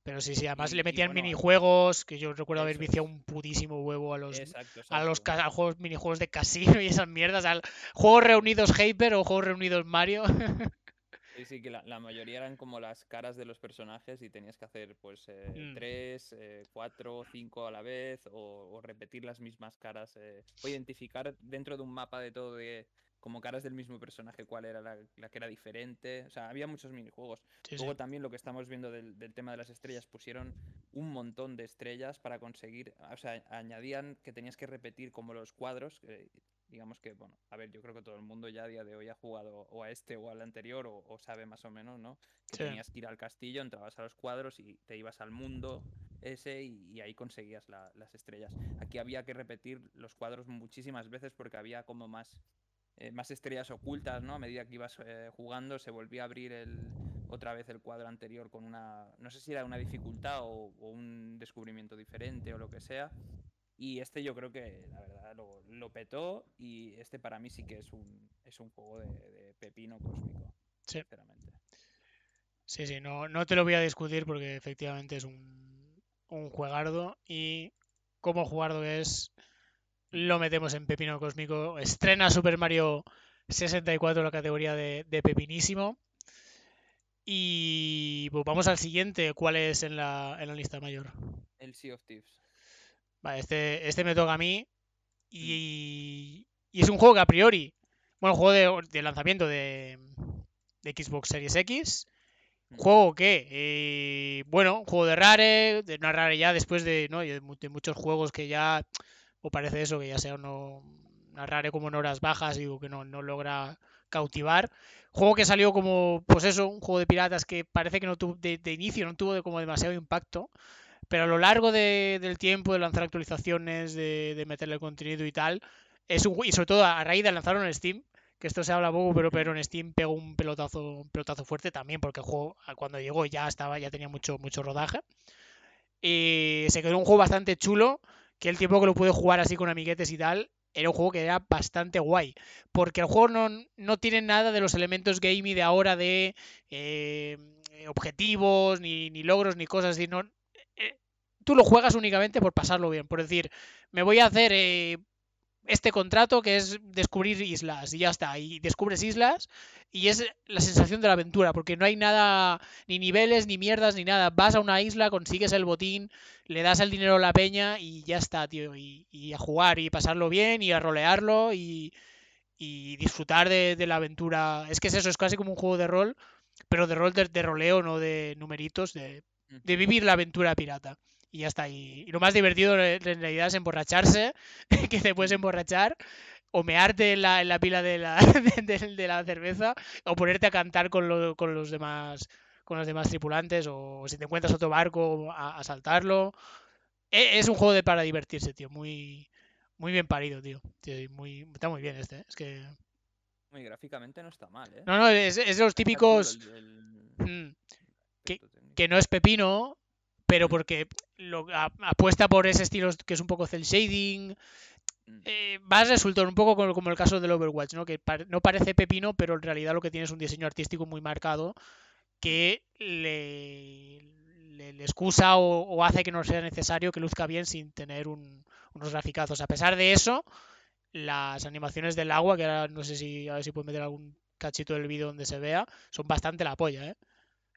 Pero sí, sí, además le metían minijuegos, que yo recuerdo haber viciado un putísimo huevo a los, a los juegos, minijuegos de casino y esas mierdas, al juegos reunidos Hyper o juegos reunidos Mario. Sí, sí, que la, mayoría eran como las caras de los personajes y tenías que hacer pues eh, mm. tres, eh, cuatro, cinco a la vez o, repetir las mismas caras eh, o identificar dentro de un mapa de todo de como caras del mismo personaje cuál era la, que era diferente. O sea, había muchos minijuegos. Luego también lo que estamos viendo del, del, tema de las estrellas, pusieron un montón de estrellas para conseguir, o sea, añadían que tenías que repetir como los cuadros, digamos que, bueno, a ver, yo creo que todo el mundo ya a día de hoy ha jugado o a este o al anterior o, sabe más o menos, ¿no? Que tenías que ir al castillo, entrabas a los cuadros y te ibas al mundo ese y, ahí conseguías las estrellas. Aquí había que repetir los cuadros muchísimas veces porque había como más, eh, más estrellas ocultas, ¿no? A medida que ibas eh, jugando se volvía a abrir el, otra vez el cuadro anterior con una, no sé si era una dificultad o un descubrimiento diferente o lo que sea. Y este yo creo que la verdad lo, petó y este para mí sí que es un, es un juego de, pepino cósmico. Sí. Sinceramente. Sí, sí, no, no te lo voy a discutir porque efectivamente es un, un juegardo y como jugardo es, lo metemos en pepino cósmico. Estrena Super Mario 64 la categoría de, de pepinísimo. Y pues vamos al siguiente. ¿Cuál es en la, en la lista mayor? El Sea of Thieves. Vale, este, este me toca a mí. Y, y es un juego que a priori, bueno, juego de, lanzamiento de, de, Xbox Series X. Juego que, eh, bueno, juego de Rare, de una Rare ya después de, ¿no? de, muchos juegos que ya, o parece eso, que ya sea uno, una Rare como en horas bajas, digo que no, no logra cautivar. Juego que salió como, pues eso, un juego de piratas que parece que no tuvo, de, de inicio no tuvo como demasiado impacto. Pero a lo largo del tiempo, de lanzar actualizaciones, de, meterle contenido y tal, es un, y sobre todo a raíz de lanzarlo en Steam, que esto se habla poco, pero, pero en Steam pegó un pelotazo, un pelotazo fuerte también, porque el juego cuando llegó ya estaba, ya tenía mucho, mucho rodaje. Y se quedó un juego bastante chulo, que el tiempo que lo pude jugar así con amiguetes y tal, era un juego que era bastante guay. Porque el juego no, tiene nada de los elementos gamey de ahora de eh, objetivos, ni, ni, logros, ni cosas así. No, tú lo juegas únicamente por pasarlo bien, por decir, me voy a hacer eh, este contrato que es descubrir islas y ya está, y descubres islas y es la sensación de la aventura, porque no hay nada, ni niveles, ni mierdas, ni nada, vas a una isla, consigues el botín, le das el dinero a la peña y ya está, tío, y, a jugar y pasarlo bien y a rolearlo y, disfrutar de, la aventura. Es que es eso, es casi como un juego de rol, pero de rol de, roleo, no de numeritos, de, de vivir la aventura pirata y ya está. Y, lo más divertido en realidad es emborracharse, que te puedes emborrachar, o mearte en la, en la pila de la, de, la cerveza, o ponerte a cantar con, con los demás con los demás tripulantes, o si te encuentras otro barco, a, saltarlo. E, es un juego de para divertirse, tío. Muy, muy bien parido, tío. muy, está muy bien este. ¿eh? Es que. Muy gráficamente no está mal, ¿eh? No, no, es, es de los típicos. Mm, que, que no es pepino, pero porque lo, apuesta por ese estilo que es un poco cel shading. Mm. Eh, va a resultar un poco como, el caso del Overwatch, ¿no? que no parece pepino, pero en realidad lo que tiene es un diseño artístico muy marcado que le, le, excusa o, hace que no sea necesario que luzca bien sin tener unos graficazos. A pesar de eso, las animaciones del agua, que ahora no sé si a ver si puedo meter algún cachito del vídeo donde se vea, son bastante la polla, ¿eh?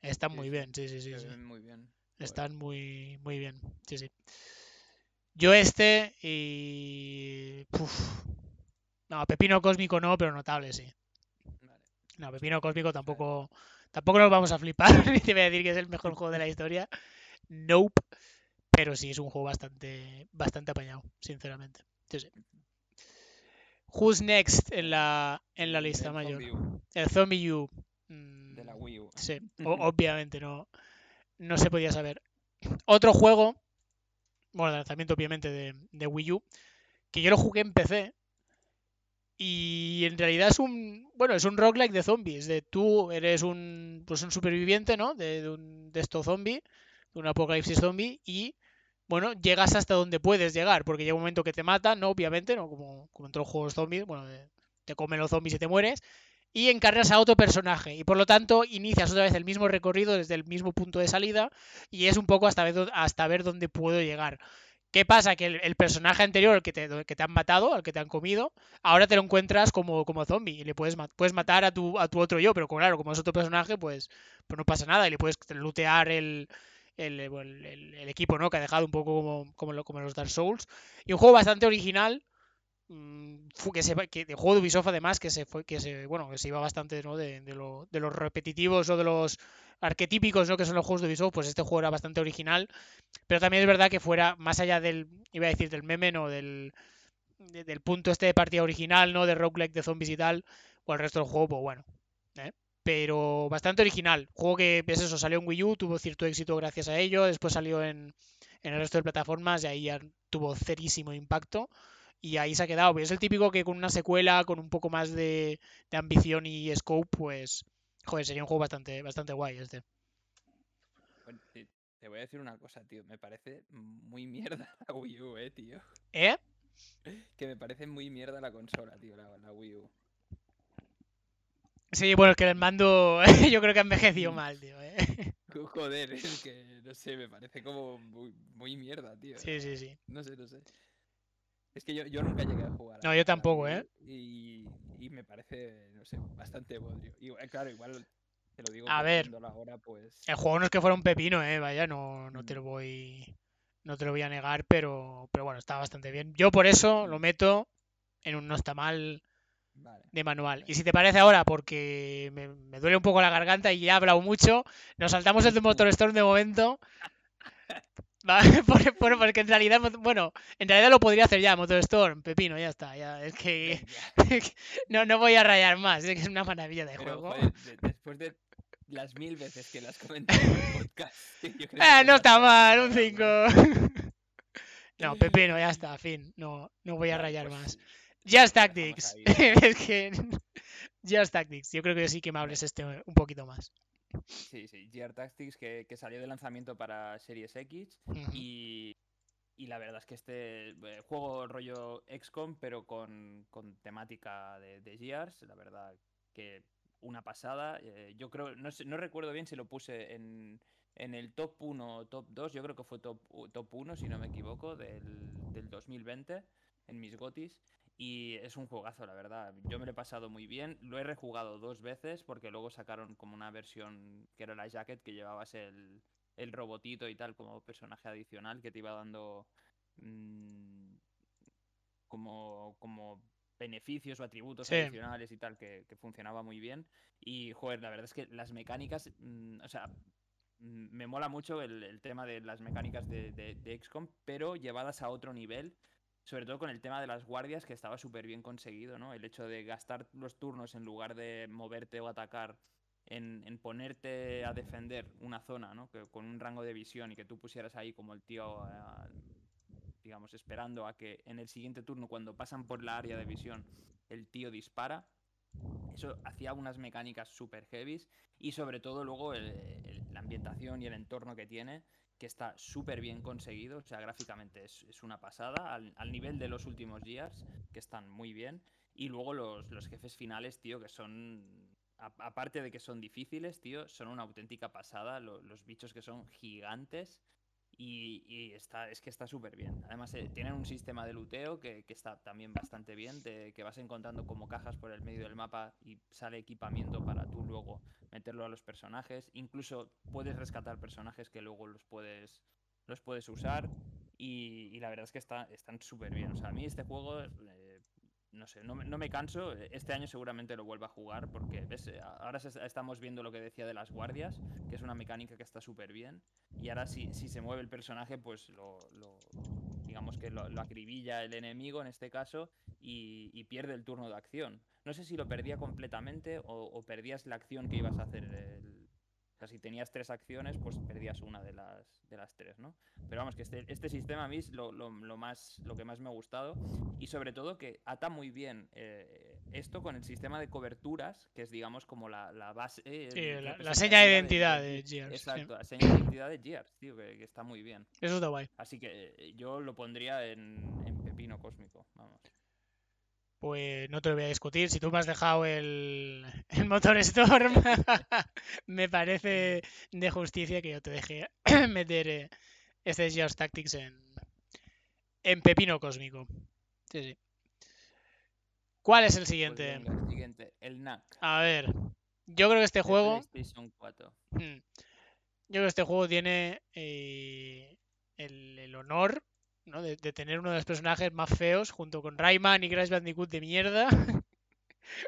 Están muy bien, sí, sí, sí. Muy bien. Están muy, muy bien. Sí, sí. Yo este y... No, Pepino Cósmico no, pero notable, sí. No, Pepino Cósmico tampoco... Tampoco nos vamos a flipar ni te voy a decir que es el mejor juego de la historia. Nope. Pero sí es un juego bastante, bastante apañado, sinceramente. Sí, sí. Who's next en la, en la lista mayor? El Zombie U. De la Wii U. Sí, obviamente no no se podía saber. Otro juego, bueno, de lanzamiento obviamente de, Wii U, que yo lo jugué en PC. Y en realidad es un, bueno, es un roguelike de zombies. De tú eres un, pues un superviviente, ¿no? De, de, un, de estos zombies un apocalipsis zombie y bueno, llegas hasta donde puedes llegar, porque llega un momento que te matan, ¿no? Obviamente, ¿no? Como, como en todos los juegos zombies, bueno, te comen los zombies y te mueres, y encargas a otro personaje, y por lo tanto inicias otra vez el mismo recorrido desde el mismo punto de salida, y es un poco hasta ver, hasta ver dónde puedo llegar. ¿Qué pasa? Que el, personaje anterior que te, que te, han matado, al que te han comido, ahora te lo encuentras como, como zombie y le puedes, puedes matar a tu, a tu otro yo, pero claro, como es otro personaje, pues, pues no pasa nada y le puedes lootear el, el, equipo, ¿no? Que ha dejado un poco como, como, como, los Dark Souls. Y un juego bastante original. Mm, que se, que, de juego de Ubisoft además que se fue que se bueno que se iba bastante ¿no? de, de, lo, de los repetitivos o de los arquetípicos ¿no? que son los juegos de Ubisoft pues este juego era bastante original pero también es verdad que fuera más allá del iba a decir del meme no del, del punto este de partida original no de roguelike de zombies y tal o el resto del juego pues bueno ¿eh? pero bastante original. Juego que, es eso, salió en Wii U, tuvo cierto éxito gracias a ello, después salió en, el resto de plataformas y ahí ya tuvo cerísimo impacto. Y ahí se ha quedado. Es el típico que con una secuela, con un poco más de, ambición y scope, pues, joder, sería un juego bastante, bastante guay este. te voy a decir una cosa, tío. Me parece muy mierda la Wii U, eh, tío. ¿Eh? Que me parece muy mierda la consola, tío, la Wii U. Sí, bueno, es que el mando yo creo que ha envejecido mal, tío. ¿eh? Joder, es que no sé, me parece como muy, mierda, tío. Sí, sí, sí. No sé, no sé. Es que yo, yo nunca llegué a jugar. No, yo tampoco, ¿eh? Y, y, me parece, no sé, bastante bodrio. Y claro, igual te lo digo. A ver, pues... el juego no es que fuera un pepino, ¿eh? Vaya, no, no te mm. lo voy no te lo voy a negar, pero, pero bueno, está bastante bien. Yo por eso lo meto en un no está mal de manual. Y si te parece ahora, porque me, duele un poco la garganta y ya he hablado mucho, nos saltamos el de Motor Storm de momento. porque en realidad, bueno, en realidad lo podría hacer ya, Motor Storm, Pepino, ya está. Ya, es que no, no voy a rayar más, es que es una maravilla de juego. después de las mil veces que las comentado en el podcast. Eh, no está mal, un 5. no, Pepino, ya está, fin. No, no voy a rayar pues más. Just Tactics. es que. Just Tactics. Yo creo que sí que me hables este un poquito más. Sí, sí. GR Tactics que, salió de lanzamiento para Series X. y, y, la verdad es que este eh, juego rollo XCOM, pero con, con temática de, de GRs. La verdad que una pasada. Eh, yo creo, no, sé, no recuerdo bien si lo puse en, en el top 1 o top 2. Yo creo que fue top, top 1, si no me equivoco, del, del 2020 en mis gotis. Y es un juegazo, la verdad. Yo me lo he pasado muy bien. Lo he rejugado dos veces porque luego sacaron como una versión que era la jacket que llevabas el, el robotito y tal como personaje adicional que te iba dando mm, como, como beneficios o atributos adicionales y tal que, funcionaba muy bien. Y, joder, la verdad es que las mecánicas, mm, o sea, mm, me mola mucho el, tema de las mecánicas de, de, de XCOM, pero llevadas a otro nivel sobre todo con el tema de las guardias, que estaba súper bien conseguido, ¿no? El hecho de gastar los turnos en lugar de moverte o atacar, en, ponerte a defender una zona, ¿no? Que, con un rango de visión y que tú pusieras ahí como el tío, eh, digamos, esperando a que en el siguiente turno, cuando pasan por la área de visión, el tío dispara. Eso hacía unas mecánicas súper heavies y sobre todo luego la ambientación y el entorno que tiene que está súper bien conseguido, o sea, gráficamente es, una pasada, al, nivel de los últimos días, que están muy bien, y luego los, jefes finales, tío, que son, aparte de que son difíciles, tío, son una auténtica pasada, los bichos que son gigantes, y, está, es que está súper bien. Además, eh, tienen un sistema de luteo que, está también bastante bien, de, que vas encontrando como cajas por el medio del mapa y sale equipamiento para tú luego meterlo a los personajes. Incluso puedes rescatar personajes que luego los puedes, los puedes usar. Y, la verdad es que está, están súper bien. O sea, a mí este juego eh, no sé, no, me canso. Este año seguramente lo vuelva a jugar porque ¿ves? ahora estamos viendo lo que decía de las guardias, que es una mecánica que está súper bien. Y ahora si, si se mueve el personaje, pues lo, digamos que lo, acribilla el enemigo en este caso y, pierde el turno de acción. No sé si lo perdía completamente o, perdías la acción que ibas a hacer el, sea, si tenías tres acciones, pues perdías una de las, de las tres, ¿no? Pero vamos, que este, este sistema a mí es lo, más, lo que más me ha gustado y sobre todo que ata muy bien eh, esto con el sistema de coberturas, que es, digamos, como la, base. la, seña de identidad de, Gears. Exacto, la seña de identidad de Gears, tío, que, está muy bien. Eso está guay. Así que eh, yo lo pondría en, en pepino cósmico, vamos pues no te lo voy a discutir. Si tú me has dejado el, el motor Storm, me parece de justicia que yo te deje meter eh, este Gears Tactics en, en pepino cósmico. Sí, sí. ¿Cuál es el pues siguiente? el siguiente, el NAC. A ver, yo creo que este juego. Hmm, yo creo que este juego tiene eh, el, el honor de, tener uno de los personajes más feos, junto con Rayman y Crash Bandicoot de mierda.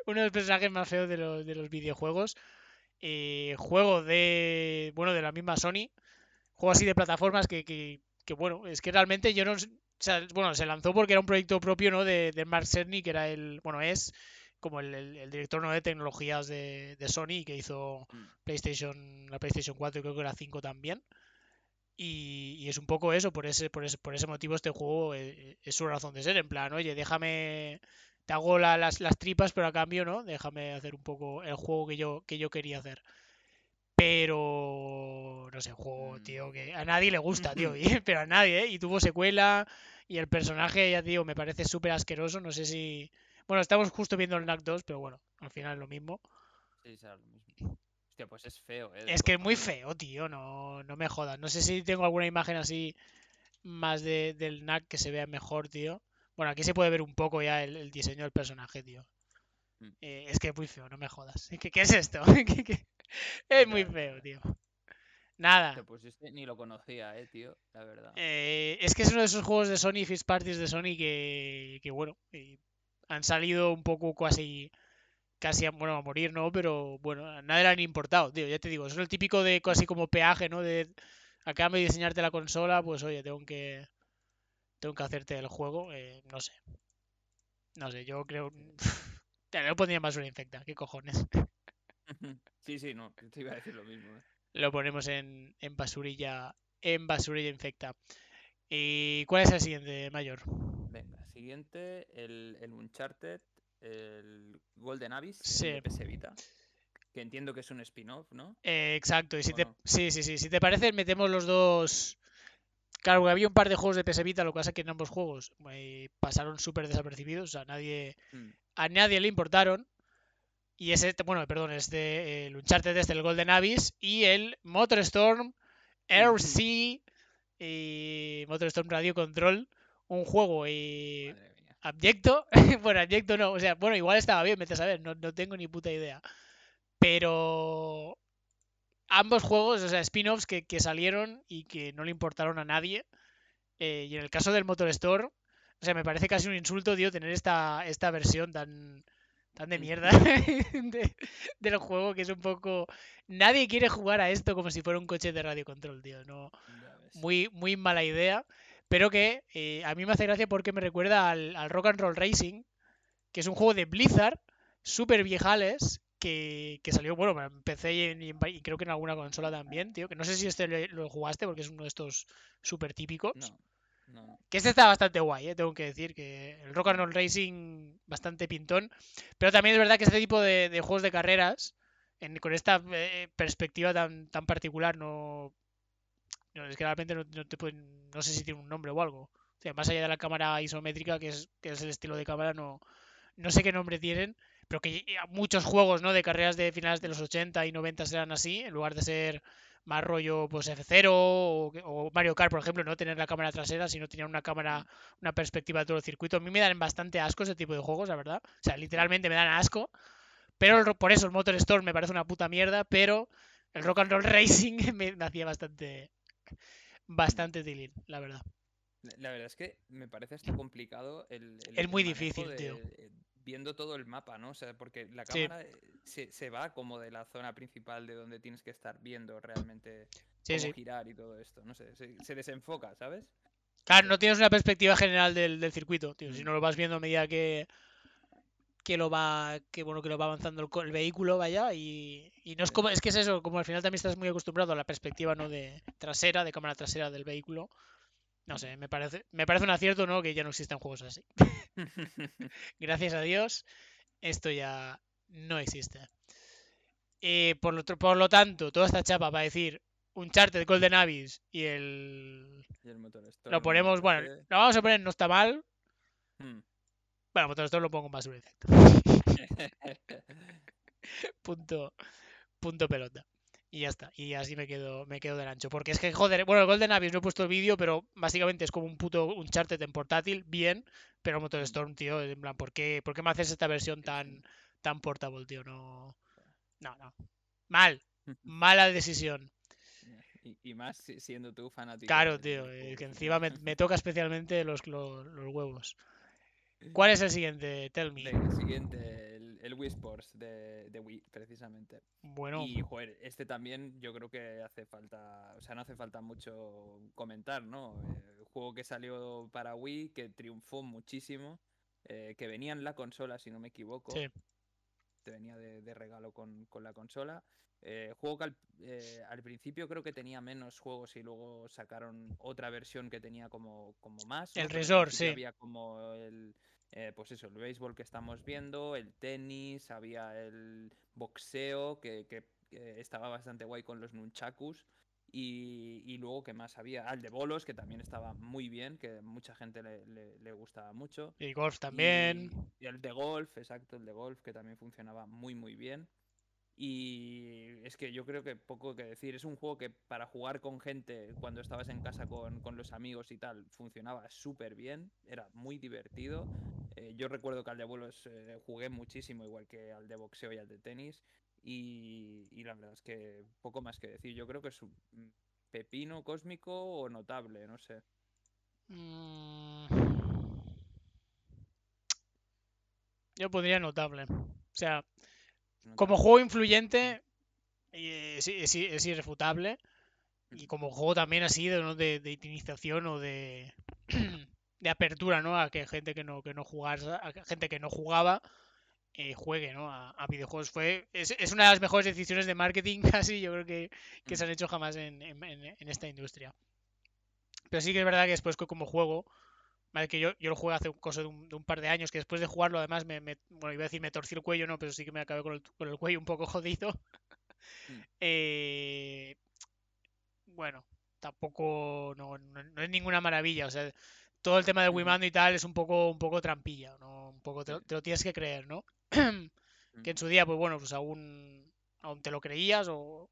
uno de los personajes más feos de los, de los videojuegos. Eh, juego de. Bueno, de la misma Sony. Juego así de plataformas que, que, bueno, es que realmente yo no. bueno, se lanzó porque era un proyecto propio, ¿no? De, de Mark Cerny, que era el. Bueno, es como el, director ¿no? de tecnologías de, de Sony, que hizo mm. PlayStation, la PlayStation 4 y creo que era 5 también. Y, es un poco eso, por ese, por ese, por ese motivo este juego eh, es, su razón de ser, en plan, oye, déjame, te hago las, las, tripas, pero a cambio, ¿no? Déjame hacer un poco el juego que yo, que yo quería hacer. Pero, no sé, juego, mm. tío, que a nadie le gusta, tío, pero a nadie, ¿eh? Y tuvo secuela y el personaje, ya digo, me parece súper asqueroso, no sé si... Bueno, estamos justo viendo el NAC 2, pero bueno, al final es lo mismo. Sí, lo mismo. Hostia, pues es feo, ¿eh? Es que es muy feo, tío, no, no me jodas. No sé si tengo alguna imagen así más de, del NAC que se vea mejor, tío. Bueno, aquí se puede ver un poco ya el, diseño del personaje, tío. Mm. Eh, es que es muy feo, no me jodas. ¿Qué, qué es esto? es muy feo, tío. Nada. Pues este ni lo conocía, eh, tío, la verdad. Eh, es que es uno de esos juegos de Sony, Fist Parties de Sony, que, que bueno, han salido un poco casi casi bueno, a morir, ¿no? Pero bueno, nada le han importado, tío, ya te digo, es el típico de casi como peaje, ¿no? De acabo de diseñarte la consola, pues oye, tengo que tengo que hacerte el juego, eh, no sé. No sé, yo creo te lo pondría más una infecta, qué cojones. Sí, sí, no, te iba a decir lo mismo. ¿eh? Lo ponemos en, en basurilla en basurilla infecta. ¿Y cuál es el siguiente, Mayor? Venga, siguiente, el, el Uncharted el Golden Abyss de PS Vita. Que entiendo que es un spin-off, ¿no? Eh, exacto, y si te... sí, sí, sí. Si te parece, metemos los dos. Claro, había un par de juegos de PS Vita, lo que pasa es que en ambos juegos eh, pasaron súper desapercibidos, a nadie, mm. a nadie le importaron. Y ese, bueno, perdón, este, el Uncharted este, el Golden Abyss, y el Motorstorm RC y Motorstorm Radio Control, un juego y abyecto, bueno, abyecto no, o sea, bueno, igual estaba bien, me a saber, no, no tengo ni puta idea. Pero ambos juegos, o sea, spin-offs que, salieron y que no le importaron a nadie. Eh, y en el caso del Motor Store, o sea, me parece casi un insulto, tío, tener esta, esta versión tan, tan de mierda del juego que es un poco... Nadie quiere jugar a esto como si fuera un coche de radio control, tío. No, muy, muy mala idea pero que eh, a mí me hace gracia porque me recuerda al, Rock and Roll Racing, que es un juego de Blizzard, súper viejales, que, salió, bueno, en PC y, creo que en alguna consola también, tío, que no sé si este lo, jugaste porque es uno de estos súper típicos. No, Que este está bastante guay, eh, tengo que decir, que el Rock and Roll Racing bastante pintón, pero también es verdad que este tipo de, juegos de carreras, con esta eh, perspectiva tan, tan particular, no, no, es que realmente no, te pueden, no sé si tiene un nombre o algo. O sea, más allá de la cámara isométrica, que es, que es el estilo de cámara, no, no sé qué nombre tienen, pero que muchos juegos ¿no? de carreras de finales de los 80 y 90 eran así, en lugar de ser más rollo pues F0 o, Mario Kart, por ejemplo, no tener la cámara trasera, sino tener una cámara, una perspectiva de todo el circuito. A mí me dan bastante asco ese tipo de juegos, la verdad. O sea, literalmente me dan asco. Pero por eso el Motor Storm me parece una puta mierda, pero el Rock and Roll Racing me hacía bastante, bastante tilín, la verdad. La verdad es que me parece hasta complicado el. es muy difícil, tío. Viendo todo el mapa, ¿no? O sea, porque la cámara eh, se, va como de la zona principal de donde tienes que estar viendo realmente cómo girar y todo esto. No sé, se, desenfoca, ¿sabes? Claro, no tienes una perspectiva general del, circuito, tío. Si no lo vas viendo a medida que, que lo va que bueno que lo va avanzando el, vehículo vaya y, no es como es que es eso como al final también estás muy acostumbrado a la perspectiva no de trasera de cámara trasera del vehículo no sé me parece me parece un acierto no que ya no existen juegos así gracias a Dios esto ya no existe. Eh, por, lo, por lo tanto, toda esta chapa para decir un de Golden Abyss y el. Y el motor Lo ponemos, bueno, lo vamos a poner, no está mal. Hmm. Bueno, motor Storm lo pongo más sobre punto, punto pelota. Y ya está. Y así me quedo, me quedo del ancho. Porque es que, joder, bueno, el Golden Abyss no he puesto el vídeo, pero básicamente es como un puto un charter en portátil, bien. Pero Motor. Storm, tío, en plan, ¿por qué, ¿por qué me haces esta versión tan, tan portable, tío? No. No, no. Mal. Mala decisión. Y, más siendo tú fanático. Claro, tío. que encima me, me toca especialmente los, los, los huevos. ¿Cuál es el siguiente? Tell me. El siguiente, el, Wii Sports de, Wii, precisamente. Bueno. Y, joder, este también yo creo que hace falta, o sea, no hace falta mucho comentar, ¿no? El eh, juego que salió para Wii, que triunfó muchísimo, eh, que venía en la consola, si no me equivoco. Sí. Te venía de, regalo con, la consola. Eh, juego que al, principio creo que tenía menos juegos y luego sacaron otra versión que tenía como, como más. El Resort, sí. Había como el, eh, pues eso, el béisbol que estamos viendo, el tenis, había el boxeo, que, estaba bastante guay con los nunchakus. Y, luego, ¿qué más había? Ah, el de bolos, que también estaba muy bien, que mucha gente le, gustaba mucho. Y golf también. y, el de golf, exacto, el de golf, que también funcionaba muy, muy bien. Y es que yo creo que poco que decir. Es un juego que para jugar con gente cuando estabas en casa con, los amigos y tal funcionaba súper bien. Era muy divertido. Eh, yo recuerdo que al de vuelos eh, jugué muchísimo, igual que al de boxeo y al de tenis. Y, la verdad es que poco más que decir. Yo creo que es un pepino cósmico o notable, no sé. Mm. Yo podría notable. O sea, como juego influyente, eh, es, irrefutable. Y como juego también ha sido de, de iniciación o de, de apertura, ¿no? A que gente que no, que no jugara, a gente que no jugaba eh, juegue, ¿no? A, videojuegos. Fue, es, una de las mejores decisiones de marketing casi, yo creo que, que se han hecho jamás en, en, esta industria. Pero sí que es verdad que después como juego, que yo, yo lo jugué hace un, cosa de un, par de años, que después de jugarlo además me, bueno, iba a decir me torcí el cuello, no, pero sí que me acabé con el, con el cuello un poco jodido. Mm. Eh, bueno, tampoco no, es ninguna maravilla, o sea, todo el tema del Wimando y tal es un poco, un poco trampilla, ¿no? Un poco te, lo tienes que creer, ¿no? que en su día, pues bueno, pues aún, aún te lo creías o,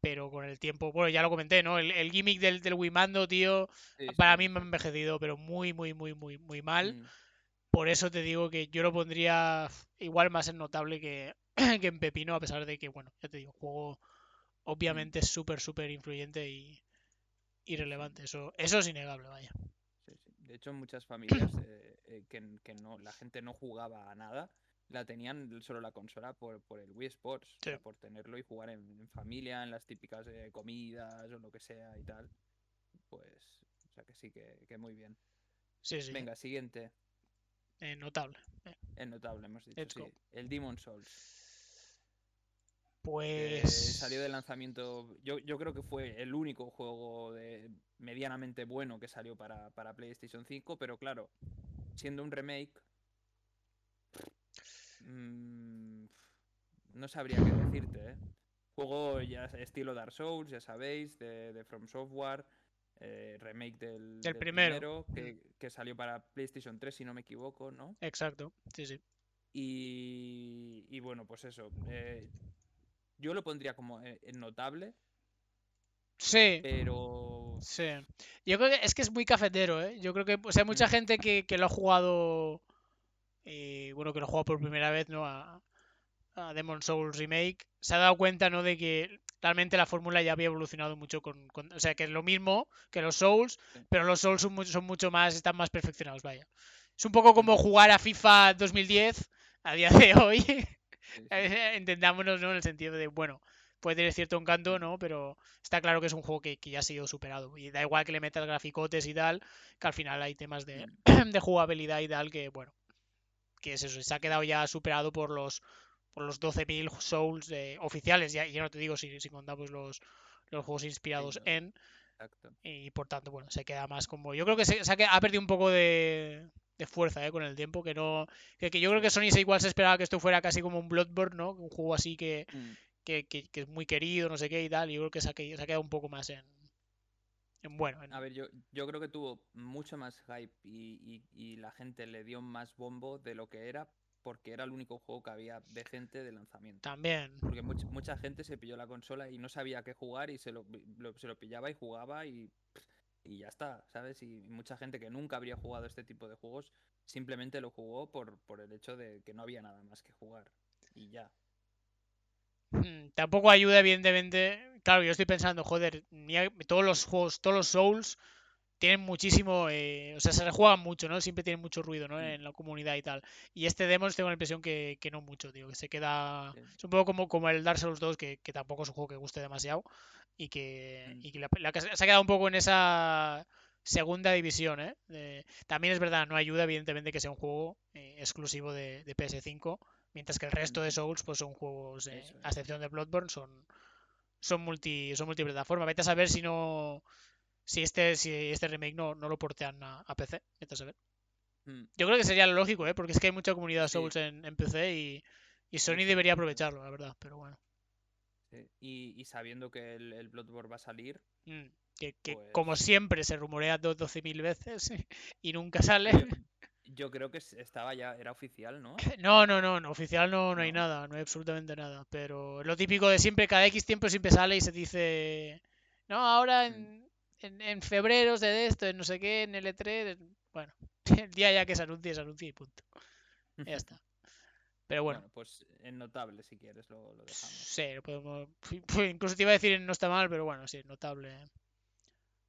pero con el tiempo, bueno, ya lo comenté, ¿no? El, gimmick del, del Wimando, tío, para mí me ha envejecido, pero muy, muy, muy, muy, muy mal. Mm. Por eso te digo que yo lo pondría igual más en notable que, que en Pepino, a pesar de que, bueno, ya te digo, juego mm. obviamente es súper, súper influyente y, irrelevante. Eso, eso es innegable, vaya. De hecho, en muchas familias eh, eh, que, que, no, la gente no jugaba a nada la tenían solo la consola por, por el Wii Sports, por tenerlo y jugar en, familia, en las típicas eh, comidas o lo que sea y tal. Pues, o sea que sí, que, muy bien. Sí, sí. Venga, siguiente. Eh, notable. Eh. Es notable, hemos dicho. El Demon Souls. Pues. salió de lanzamiento. Yo, yo creo que fue el único juego de medianamente bueno que salió para, para PlayStation 5, pero claro, siendo un remake, Mm, no sabría qué decirte, ¿eh? Juego ya estilo Dark Souls, ya sabéis, de, From Software. Eh, remake del, primero, mm. que, salió para PlayStation 3, si no me equivoco, ¿no? Exacto, sí, sí. Y, bueno, pues eso. Eh, yo lo pondría como notable. Sí. Pero. Sí. Yo creo que es que es muy cafetero, ¿eh? Yo creo que o sea, hay mucha mm. gente que, que, lo ha jugado eh, bueno, que lo juega por primera vez, ¿no? A, a, Demon Souls Remake, se ha dado cuenta, ¿no? De que realmente la fórmula ya había evolucionado mucho con, o sea, que es lo mismo que los Souls, pero los Souls son mucho, son mucho más, están más perfeccionados, vaya. Es un poco como jugar a FIFA 2010 a día de hoy. Entendámonos, ¿no? En el sentido de, bueno, puede tener cierto encanto, ¿no? Pero está claro que es un juego que, ya ha sido superado. Y da igual que le metas graficotes y tal, que al final hay temas de, de jugabilidad y tal que, bueno, que es eso, se ha quedado ya superado por los por los 12.000 Souls oficiales, ya, ya no te digo si, si contamos los, los juegos inspirados en. Y por tanto, bueno, se queda más como. Yo creo que se, ha, perdido un poco de, fuerza ¿eh? con el tiempo. Que no que, yo creo que Sony igual se esperaba que esto fuera casi como un Bloodborne, ¿no? Un juego así que, mm. que, es muy querido, no sé qué y tal. Y yo creo que se ha, quedado un poco más en, en bueno. A ver, yo, yo creo que tuvo mucho más hype y, y la gente le dio más bombo de lo que era porque era el único juego que había de gente de lanzamiento. También. Porque mucha, gente se pilló la consola y no sabía qué jugar y se lo, se lo pillaba y jugaba y, y ya está, ¿sabes? Y mucha gente que nunca habría jugado este tipo de juegos simplemente lo jugó por, por el hecho de que no había nada más que jugar. Y ya. Hmm, tampoco ayuda, evidentemente. Claro, yo estoy pensando, joder, todos los juegos, todos los Souls tienen muchísimo, eh, o sea, se rejuegan mucho, ¿no? Siempre tienen mucho ruido, ¿no? Mm. En la comunidad y tal. Y este Demons tengo la impresión que, no mucho, tío, que se queda... Es un poco como, como el Dark Souls 2, que, tampoco es un juego que guste demasiado y que, mm. y que se ha quedado un poco en esa segunda división, ¿eh? también es verdad, no ayuda evidentemente que sea un juego eh, exclusivo de, PS5, mientras que el resto de. Souls pues son juegos, eh, a excepción de Bloodborne, son, son, multi, son multiplataforma. Vete a saber si no si este, si este remake no, no lo portean a, PC. Mm. Yo creo que sería lo lógico, ¿eh? porque es que hay mucha comunidad Souls en, PC y, y Sony debería aprovecharlo, la verdad, pero bueno. Y, sabiendo que el, Bloodborne va a salir. Mm, que, pues como siempre se rumorea 12.000 veces y nunca sale. Yo, creo que estaba ya, era oficial, ¿no? No, no, no, no oficial no, no, hay nada, no hay absolutamente nada. Pero lo típico de siempre, cada X tiempo siempre sale y se dice. No, ahora en, en, en febrero de esto, en no sé qué, en L3. Bueno, el día ya que se anuncie, se anuncie y punto. Ya está. Pero bueno. pues en notable, si quieres, lo, lo dejamos. Sí, lo podemos. Incluso te iba a decir no está mal, pero bueno, sí, notable.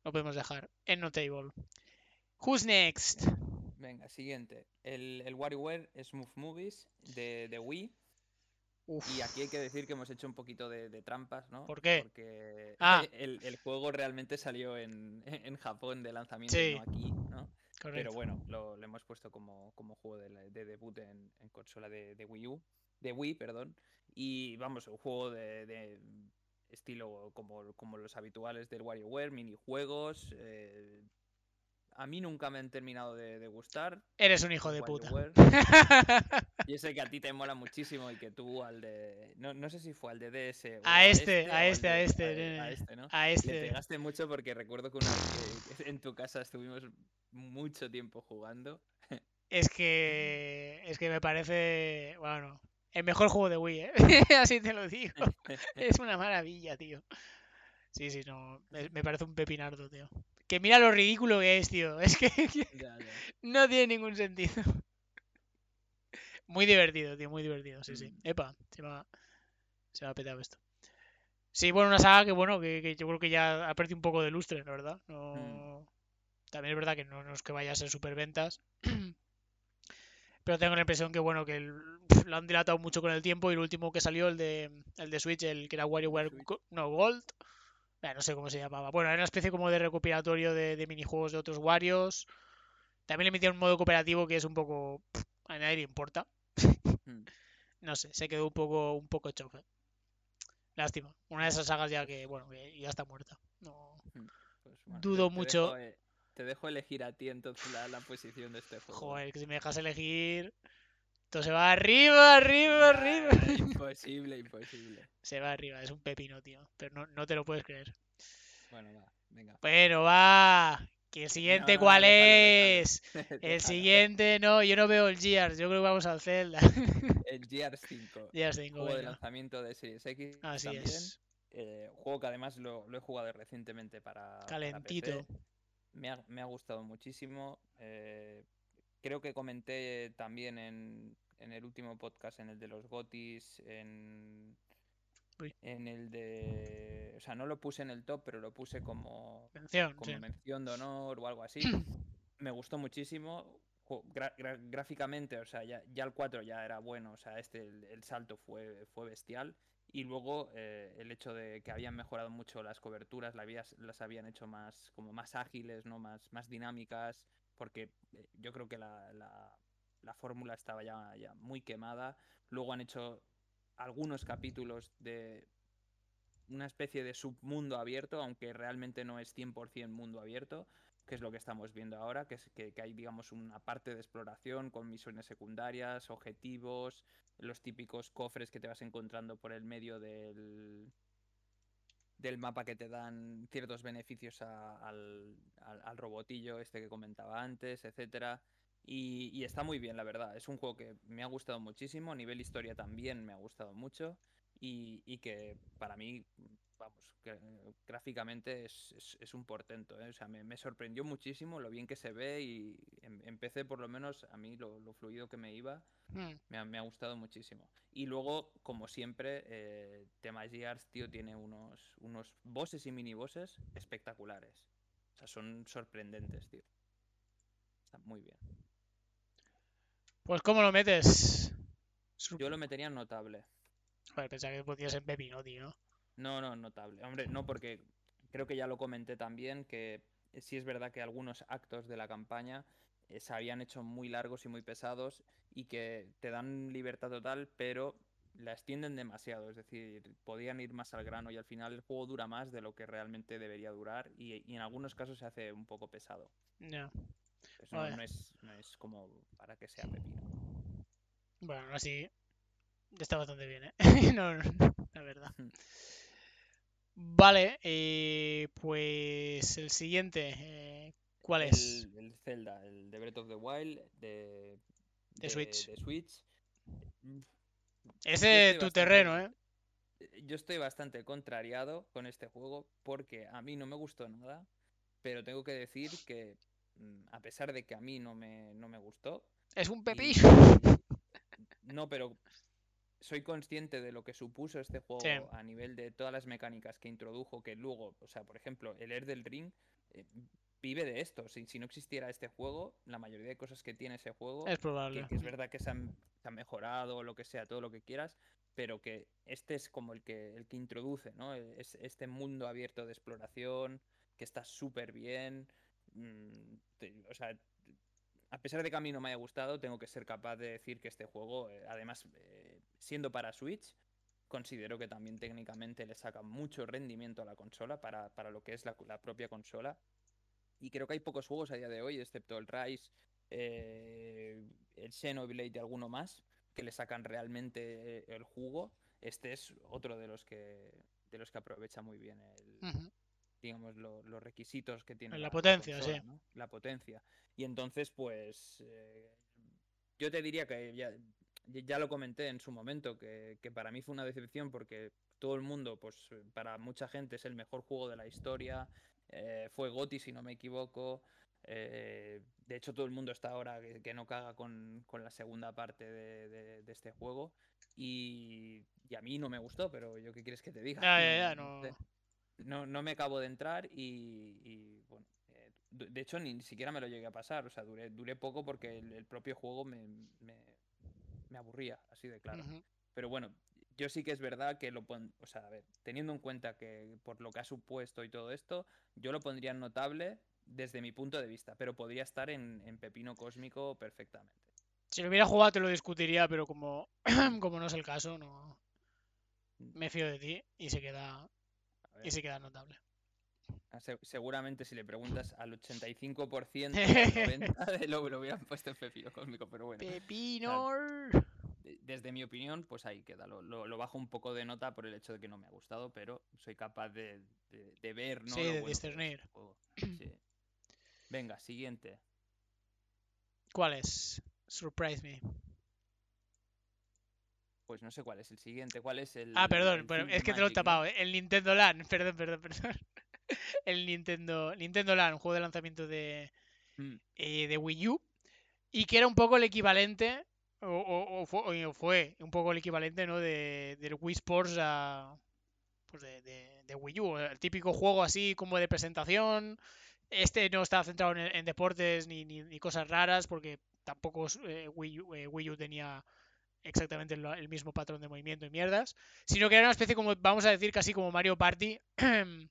Lo podemos dejar. En notable. Who's next? Venga, siguiente. El, el WarioWare Smooth Movies de, de Wii. Y aquí hay que decir que hemos hecho un poquito de, trampas, ¿no? ¿Por qué? Porque ah. el, juego realmente salió en, Japón de lanzamiento, no aquí, ¿no? Pero bueno, lo, hemos puesto como, juego de, debut en, consola de, Wii U. De Wii, perdón. Y vamos, un juego de, estilo como, como, los habituales del WarioWare, minijuegos, eh, a mí nunca me han terminado de, gustar. Eres un hijo de puta. Yo sé que a ti te mola muchísimo y que tú al de. No, sé si fue al de DS. Este, a, este, a este, a este, a este. ¿no? A este. Le pegaste mucho porque recuerdo que, una vez en tu casa estuvimos mucho tiempo jugando. Es que. Es que me parece. Bueno. El mejor juego de Wii, ¿eh? Así te lo digo. Es una maravilla, tío. Sí, sí, no. Me parece un pepinardo, tío. Que mira lo ridículo que es, tío. Es que no tiene ningún sentido. Muy divertido, tío, muy divertido. Sí, sí. Mm. Epa, se me ha, se ha petado esto. Sí, bueno, una saga que, bueno, que, yo creo que ya ha perdido un poco de lustre, la verdad. No... Mm. También es verdad que no, es que vaya a ser superventas. Pero tengo la impresión que, bueno, que lo han dilatado mucho con el tiempo y el último que salió, el de, el de Switch, el que era WarioWare no, Gold, no sé cómo se llamaba. Bueno, era una especie como de recopilatorio de, minijuegos de otros Warios. También le metieron un modo cooperativo que es un poco. a nadie le importa. Hmm. no sé, se quedó un poco, un poco chofe. Lástima. Una de esas sagas ya que, bueno, ya está muerta. No. Hmm. Pues dudo mucho. Eh, te dejo elegir a ti entonces la, la posición de este juego. Joder, que si me dejas elegir. Esto se va arriba, arriba, arriba. Imposible, imposible. Se va arriba, es un pepino, tío. Pero no, te lo puedes creer. Bueno, va, venga. Bueno, va. ¿Que el siguiente cuál es? El siguiente, no, yo no veo el Gears, yo creo que vamos al Zelda. El Gears 5. Gears 5, Juego de lanzamiento de Series X. Así también. es. Eh, juego que además lo, he jugado recientemente para. Calentito. Me, ha, me, ha, gustado muchísimo. Eh, creo que comenté también en, en el último podcast, en el de los Gotis, en, en el de... O sea, no lo puse en el top, pero lo puse como mención, como mención de honor o algo así. Me gustó muchísimo. gráficamente, o sea, ya, ya, el 4 ya era bueno, o sea, este, el, salto fue, fue bestial. Y luego eh, el hecho de que habían mejorado mucho las coberturas, las, las habían hecho más, como más ágiles, ¿no? más, más dinámicas, porque eh, yo creo que la, la, fórmula estaba ya, ya, muy quemada. Luego han hecho algunos capítulos de una especie de submundo abierto, aunque realmente no es 100% mundo abierto. que es lo que estamos viendo ahora, que, es, que, hay, digamos, una parte de exploración con misiones secundarias, objetivos, los típicos cofres que te vas encontrando por el medio del, del mapa que te dan ciertos beneficios al, al, robotillo este que comentaba antes, etcétera. Y, y, está muy bien, la verdad. Es un juego que me ha gustado muchísimo. A nivel historia también me ha gustado mucho. Y, y que para mí vamos, que, gráficamente es, es, un portento. ¿eh? O sea, me, sorprendió muchísimo lo bien que se ve y em, empecé por lo menos a mí lo, fluido que me iba. Hmm. Me, ha, me, ha, gustado muchísimo. Y luego, como siempre, eh, tema Gears, tío, tiene unos, unos bosses y mini bosses espectaculares. O sea, son sorprendentes, tío. Está muy bien. Pues, ¿cómo lo metes? Yo lo metería en notable. Pensaba que podías en Pepino, tío. No, no, notable. Hombre, no, porque creo que ya lo comenté también, que sí es verdad que algunos actos de la campaña eh, se habían hecho muy largos y muy pesados y que te dan libertad total, pero la extienden demasiado. Es decir, podían ir más al grano y al final el juego dura más de lo que realmente debería durar y, en algunos casos se hace un poco pesado. No. no, es, no es como para que sea pepino. Bueno, así está bastante bien, ¿eh? no, la verdad. Vale, eh, pues el siguiente, eh, ¿cuál es? El Zelda, el de Breath of the Wild de, de, Switch. De Switch. Ese es tu terreno, ¿eh? Yo estoy bastante contrariado con este juego porque a mí no me gustó nada, pero tengo que decir que mm, a pesar de que a mí no me, no me gustó... Es un pepillo. No, pero soy consciente de lo que supuso este juego a nivel de todas las mecánicas que introdujo, que luego, o sea, por ejemplo, el Air del Ring eh, vive de esto. Si, si, no existiera este juego, la mayoría de cosas que tiene ese juego, es probable. Que, es verdad que se han, mejorado, lo que sea, todo lo que quieras, pero que este es como el que, el que introduce, ¿no? Es, este mundo abierto de exploración, que está súper bien. Mm, o sea, a pesar de que a mí no me haya gustado, tengo que ser capaz de decir que este juego, eh, además, eh, siendo para Switch, considero que también técnicamente le saca mucho rendimiento a la consola para, lo que es la, propia consola. Y creo que hay pocos juegos a día de hoy, excepto el Rise, eh, el Xenoblade y alguno más, que le sacan realmente el jugo. Este es otro de los que, de los que aprovecha muy bien el, digamos, los requisitos que tiene. La, potencia, sí. La potencia. Y entonces, pues, eh, yo te diría que ya, ya, lo comenté en su momento, que, para mí fue una decepción porque todo el mundo, pues, para mucha gente es el mejor juego de la historia. Eh, fue Goti, si no me equivoco. Eh, de hecho, todo el mundo está ahora que, no caga con, la segunda parte de, este juego. Y, a mí no me gustó, pero yo qué quieres que te diga. Ya, ya, ya, no no, no me acabo de entrar y, bueno, eh, de hecho ni siquiera me lo llegué a pasar, o sea, duré, duré poco porque el, propio juego me, me, aburría, así de claro. Pero bueno, yo sí que es verdad que lo pon... o sea, a ver, teniendo en cuenta que por lo que ha supuesto y todo esto, yo lo pondría en notable desde mi punto de vista, pero podría estar en, en pepino cósmico perfectamente. Si lo hubiera jugado te lo discutiría, pero como, como no es el caso, no me fío de ti y se queda y se queda notable. Ah, seguramente si le preguntas al 85% de lo, lo hubieran puesto en Pepino Cósmico, pero bueno. ¡Pepino! desde mi opinión, pues ahí queda. Lo, bajo un poco de nota por el hecho de que no me ha gustado, pero soy capaz de, ver, ¿no? Sí, de discernir. Venga, siguiente. ¿Cuál es? Surprise me. Pues no sé cuál es el siguiente. ¿Cuál es el.? Ah, perdón, es que te lo he tapado. ¿eh? El Nintendo Land. Perdón, perdón, perdón. el Nintendo, Nintendo Land, un juego de lanzamiento de, mm. eh, de Wii U. Y que era un poco el equivalente. O, fue, un poco el equivalente, ¿no? De, del Wii Sports a. Pues de, Wii U. El típico juego así como de presentación. Este no estaba centrado en, deportes ni, ni, cosas raras. Porque tampoco eh, Wii U tenía exactamente el, mismo patrón de movimiento y mierdas, sino que era una especie como, vamos a decir, casi como Mario Party,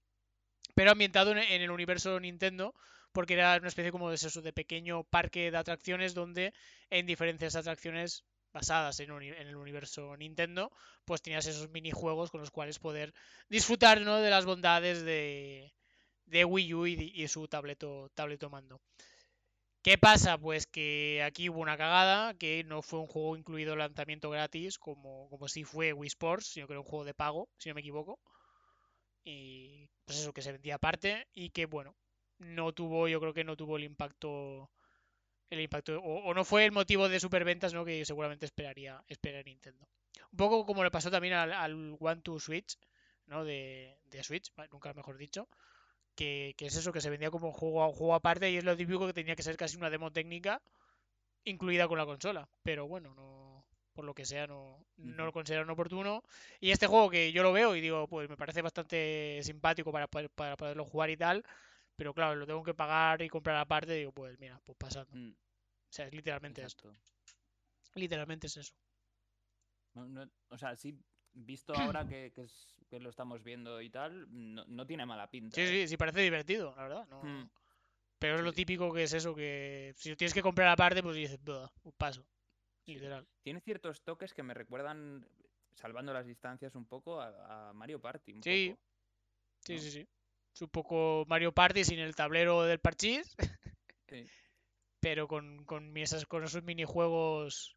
pero ambientado en, el universo Nintendo, porque era una especie como de eso, de pequeño parque de atracciones donde en diferentes atracciones basadas en, el universo Nintendo, pues tenías esos minijuegos con los cuales poder disfrutar ¿no? de las bondades de, de Wii U y, su tableto, tableto mando. ¿Qué pasa? Pues que aquí hubo una cagada, que no fue un juego incluido lanzamiento gratis, como, como si fue Wii Sports, sino que era un juego de pago, si no me equivoco. Y pues eso, que se vendía aparte y que bueno, no tuvo, yo creo que no tuvo el impacto, el impacto, o, no fue el motivo de superventas, ¿no? Que seguramente esperaría, esperaría Nintendo. Un poco como le pasó también al, One to Switch, ¿no? De, de Switch, nunca mejor dicho que, es eso, que se vendía como un juego, juego aparte y es lo típico que tenía que ser casi una demo técnica incluida con la consola. Pero bueno, no por lo que sea no, no lo consideraron oportuno. Y este juego que yo lo veo y digo, pues me parece bastante simpático para, para poderlo jugar y tal. Pero claro, lo tengo que pagar y comprar aparte. Digo, pues mira, pues pasando. Mm. O sea, es literalmente esto. Literalmente es eso. o sea, sí, visto ahora que, lo estamos viendo y tal, no, tiene mala pinta. Sí, sí, ¿eh? sí, parece divertido, la verdad. Hmm. Pero es lo típico que es eso, que si tienes que comprar aparte, pues dices, un paso. Literal. Tiene ciertos toques que me recuerdan, salvando las distancias un poco, a, Mario Party. sí. sí, sí, sí. Es un poco Mario Party sin el tablero del parchís. Sí. Pero con, con, esas, con esos minijuegos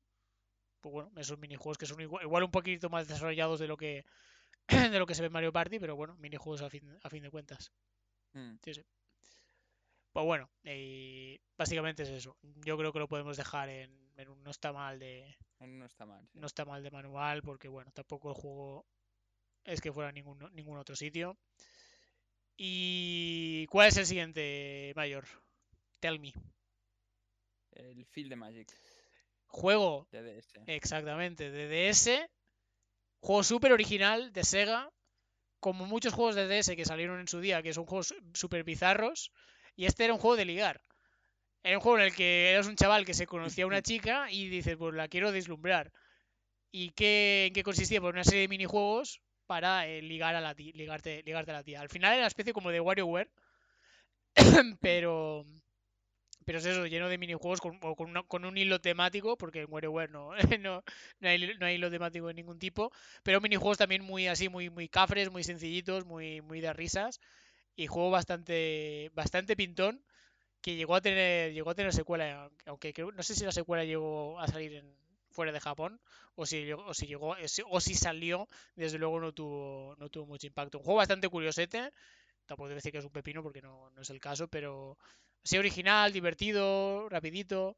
pues bueno, esos minijuegos que son igual, un poquito más desarrollados de lo que de lo que se ve en Mario Party, pero bueno, minijuegos a fin, a fin de cuentas. Mm. Sí, sí. Pues bueno, básicamente es eso. Yo creo que lo podemos dejar en, un no está mal de. no está mal. No está mal de manual, porque bueno, tampoco el juego es que fuera ningún, ningún otro sitio. ¿Y cuál es el siguiente, Mayor? Tell me. El Field de Magic. Juego. Exactamente, de DS. Juego súper original de Sega. Como muchos juegos de DS que salieron en su día, que son juegos súper bizarros. Y este era un juego de ligar. Era un juego en el que eras un chaval que se conocía a una chica y dices, pues la quiero deslumbrar. ¿Y qué, en qué consistía? Pues una serie de minijuegos para eh, ligar a la tía, ligarte, ligarte a la tía. Al final era una especie como de WarioWare. pero pero es eso, lleno de minijuegos con, con, un hilo temático, porque en WarioWare no, no, no, hay, no hay hilo temático de ningún tipo, pero minijuegos también muy así, muy, muy cafres, muy sencillitos, muy, muy de risas, y juego bastante, bastante pintón, que llegó a tener, llegó a tener secuela, aunque no sé si la secuela llegó a salir fuera de Japón, o si, o si llegó, o si salió, desde luego no tuvo, no tuvo mucho impacto. Un juego bastante curiosete, tampoco debe decir que es un pepino porque no, no es el caso, pero así original, divertido, rapidito.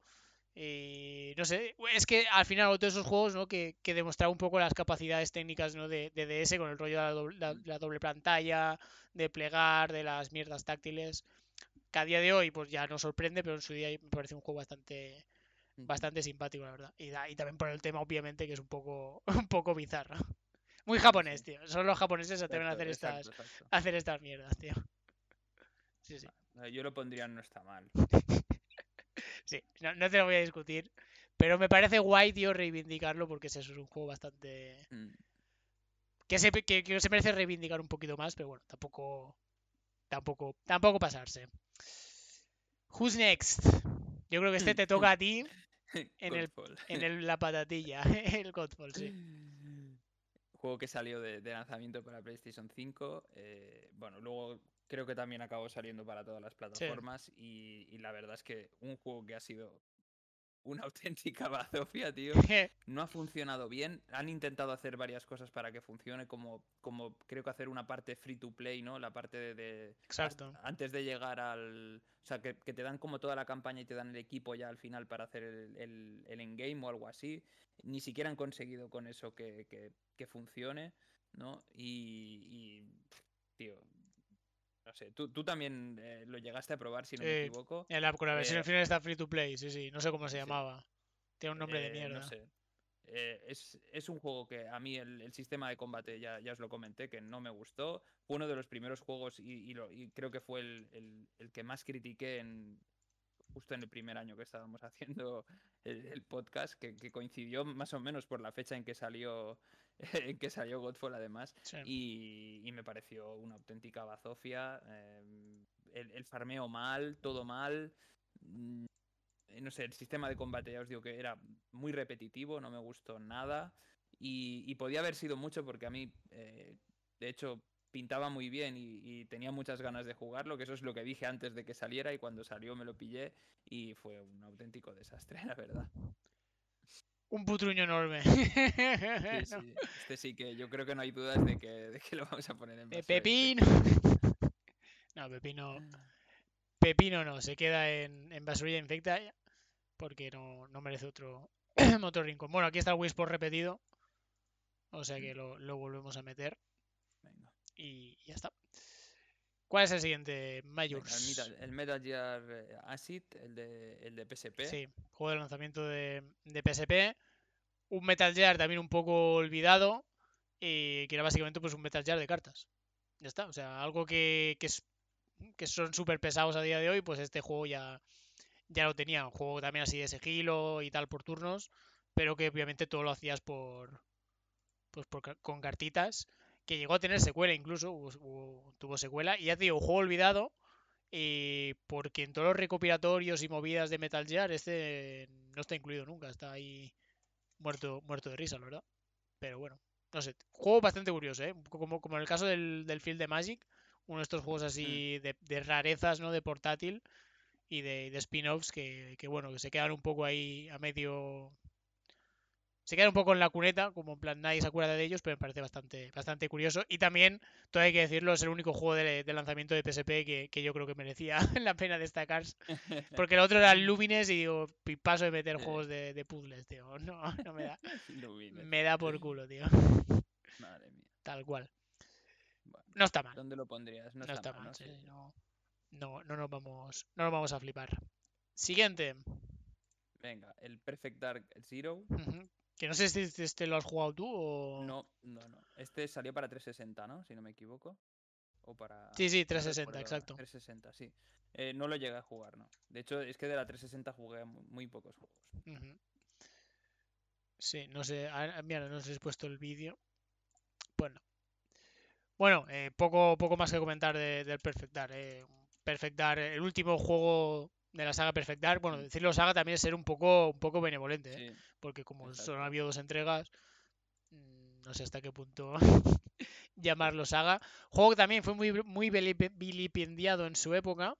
Y no sé, es que al final todos esos juegos ¿no? que, que demostraban un poco las capacidades técnicas ¿no? de, de DS con el rollo de la doble, pantalla, de plegar, de las mierdas táctiles, que a día de hoy pues ya no sorprende, pero en su día me parece un juego bastante bastante simpático, la verdad. Y, y también por el tema, obviamente, que es un poco, un poco bizarro. Muy japonés, tío. Solo los japoneses se atreven a hacer estas, hacer estas mierdas, tío. Sí, sí. Yo lo pondría no está mal. sí, no, te lo voy a discutir. Pero me parece guay, tío, reivindicarlo porque es, un juego bastante. Mm. Que, se, que, se merece reivindicar un poquito más, pero bueno, tampoco. Tampoco, tampoco pasarse. Who's next? Yo creo que este te toca a ti en, el, en la patatilla, el Godfall, sí. Juego que salió de, lanzamiento para PlayStation 5. Eh, bueno, luego creo que también acabó saliendo para todas las plataformas y, la verdad es que un juego que ha sido una auténtica bazofia, tío. No ha funcionado bien. Han intentado hacer varias cosas para que funcione, como, como creo que hacer una parte free to play, ¿no? La parte de... Exacto. Antes de llegar al... O sea, que, te dan como toda la campaña y te dan el equipo ya al final para hacer el, el, el endgame o algo así. Ni siquiera han conseguido con eso que, que, funcione, ¿no? Y, y, tío, no sé, tú, tú también eh, lo llegaste a probar, si no me equivoco. En la, con la versión eh, final está free to play, sí, sí. No sé cómo se llamaba. Tiene un nombre de eh, mierda. No sé. es, es, un juego que a mí el, sistema de combate, ya, ya, os lo comenté, que no me gustó. Fue uno de los primeros juegos y, y, creo que fue el, el, el, que más critiqué en, justo en el primer año que estábamos haciendo el, podcast, que, que, coincidió más o menos por la fecha en que salió en que salió Godfall además, y, me pareció una auténtica bazofia. Em, el, farmeo mal, todo mal. Mm, no sé, el sistema de combate, ya os digo que era muy repetitivo, no me gustó nada. Y, podía haber sido mucho porque a mí, eh, de hecho, pintaba muy bien y, tenía muchas ganas de jugarlo, que eso es lo que dije antes de que saliera y cuando salió me lo pillé y fue un auténtico desastre, la verdad. Un putruño enorme. Este sí que yo creo que no hay dudas de que, lo vamos a poner en De Pepino. no, Pepino. Pepino no, se queda en, en basurilla infecta porque no, no merece otro, otro rincón. Bueno, aquí está el Whisper repetido. O sea que lo, lo volvemos a meter. Y ya está. ¿Cuál es el siguiente? Majors. el, Metal, Gear eh, Acid, el de, el de PSP. Sí, juego de lanzamiento de, de PSP. Un Metal Gear también un poco olvidado. Y que era básicamente pues un Metal Gear de cartas. Ya está. O sea, algo que, que, es, que son súper pesados a día de hoy, pues este juego ya, ya lo tenía. Un juego también así de sigilo y tal por turnos. Pero que obviamente todo lo hacías por. Pues por, con cartitas que llegó a tener secuela incluso, tuvo secuela, y ya te digo, juego olvidado, y porque en todos los recopilatorios y movidas de Metal Gear este no está incluido nunca, está ahí muerto, muerto de risa, la verdad. Pero bueno, no sé, juego bastante curioso, ¿eh? Como, como en el caso del, del Field de Magic, uno de estos juegos así mm. de, rarezas, ¿no? De portátil y de, de spin-offs que, que, bueno, que se quedan un poco ahí a medio se queda un poco en la cuneta, como en plan nadie se acuerda de ellos, pero me parece bastante, bastante curioso. Y también, todo hay que decirlo, es el único juego de, lanzamiento de PSP que, yo creo que merecía la pena destacar. Porque el otro era Lumines y digo, paso de meter juegos de, puzzles, tío. No, no me da. me da por culo, tío. Madre mía. Tal cual. no está mal. ¿Dónde lo pondrías? No, está, mal, ¿no? no, no, nos vamos, no nos vamos a flipar. Siguiente. Venga, el Perfect Dark Zero. Que no sé si este lo has jugado tú o. No, no, no. Este salió para 360, ¿no? Si no me equivoco. O para. Sí, sí, 360, exacto. 360, sí. Eh, no lo llegué a jugar, ¿no? De hecho, es que de la 360 jugué muy pocos juegos. Sí, no sé. Mira, no sé si he puesto el vídeo. Bueno. Bueno, eh, poco, poco más que comentar del Perfect Dark. Eh. Perfect Dark, el último juego de la saga Perfect Dark. Bueno, decirlo saga también es ser un poco, un poco benevolente, ¿eh? porque como solo ha habido dos entregas, mm, no sé hasta qué punto llamarlo saga. Juego que también fue muy, muy vilipendiado en su época.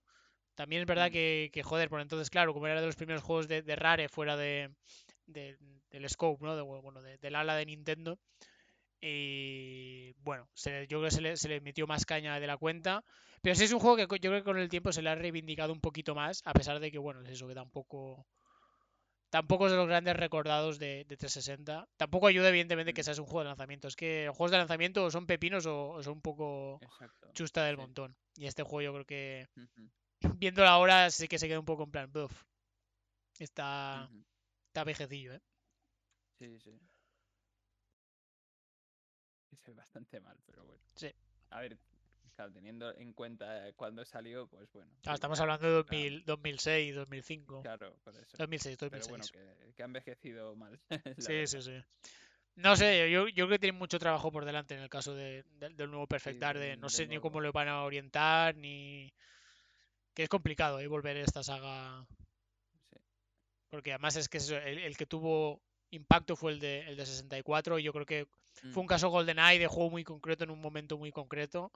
También es verdad mm. que, joder, por entonces, claro, como era de los primeros juegos de, Rare fuera de, del scope, ¿no? De, bueno, del ala de Nintendo. Y bueno, yo creo que se le, se le metió más caña de la cuenta. Pero sí es un juego que yo creo que con el tiempo se le ha reivindicado un poquito más, a pesar de que, bueno, es eso, que tampoco. Tampoco es de los grandes recordados de, 360. Tampoco ayuda, evidentemente, que sea un juego de lanzamiento. Es que los juegos de lanzamiento son pepinos o, son un poco chusta del montón. Y este juego yo creo que, viéndolo ahora, sí que se queda un poco en plan, buff. Está, está vejecillo, ¿eh? Sí, sí. Es bastante mal, pero bueno. Sí. A ver, Claro, teniendo en cuenta cuándo salió, pues bueno. estamos hablando de 2006, 2005. Claro, por eso. 2006, 2006. Pero bueno, que, ha envejecido mal. sí, sí, sí. No sé, yo, yo, creo que tiene mucho trabajo por delante en el caso de, del nuevo Perfectar. de, no sé ni cómo lo van a orientar, ni. Que es complicado ¿eh? volver a esta saga. Sí. Porque además es que el, el, que tuvo impacto fue el de, el de 64. Y yo creo que fue mm. un caso GoldenEye de juego muy concreto en un momento muy concreto.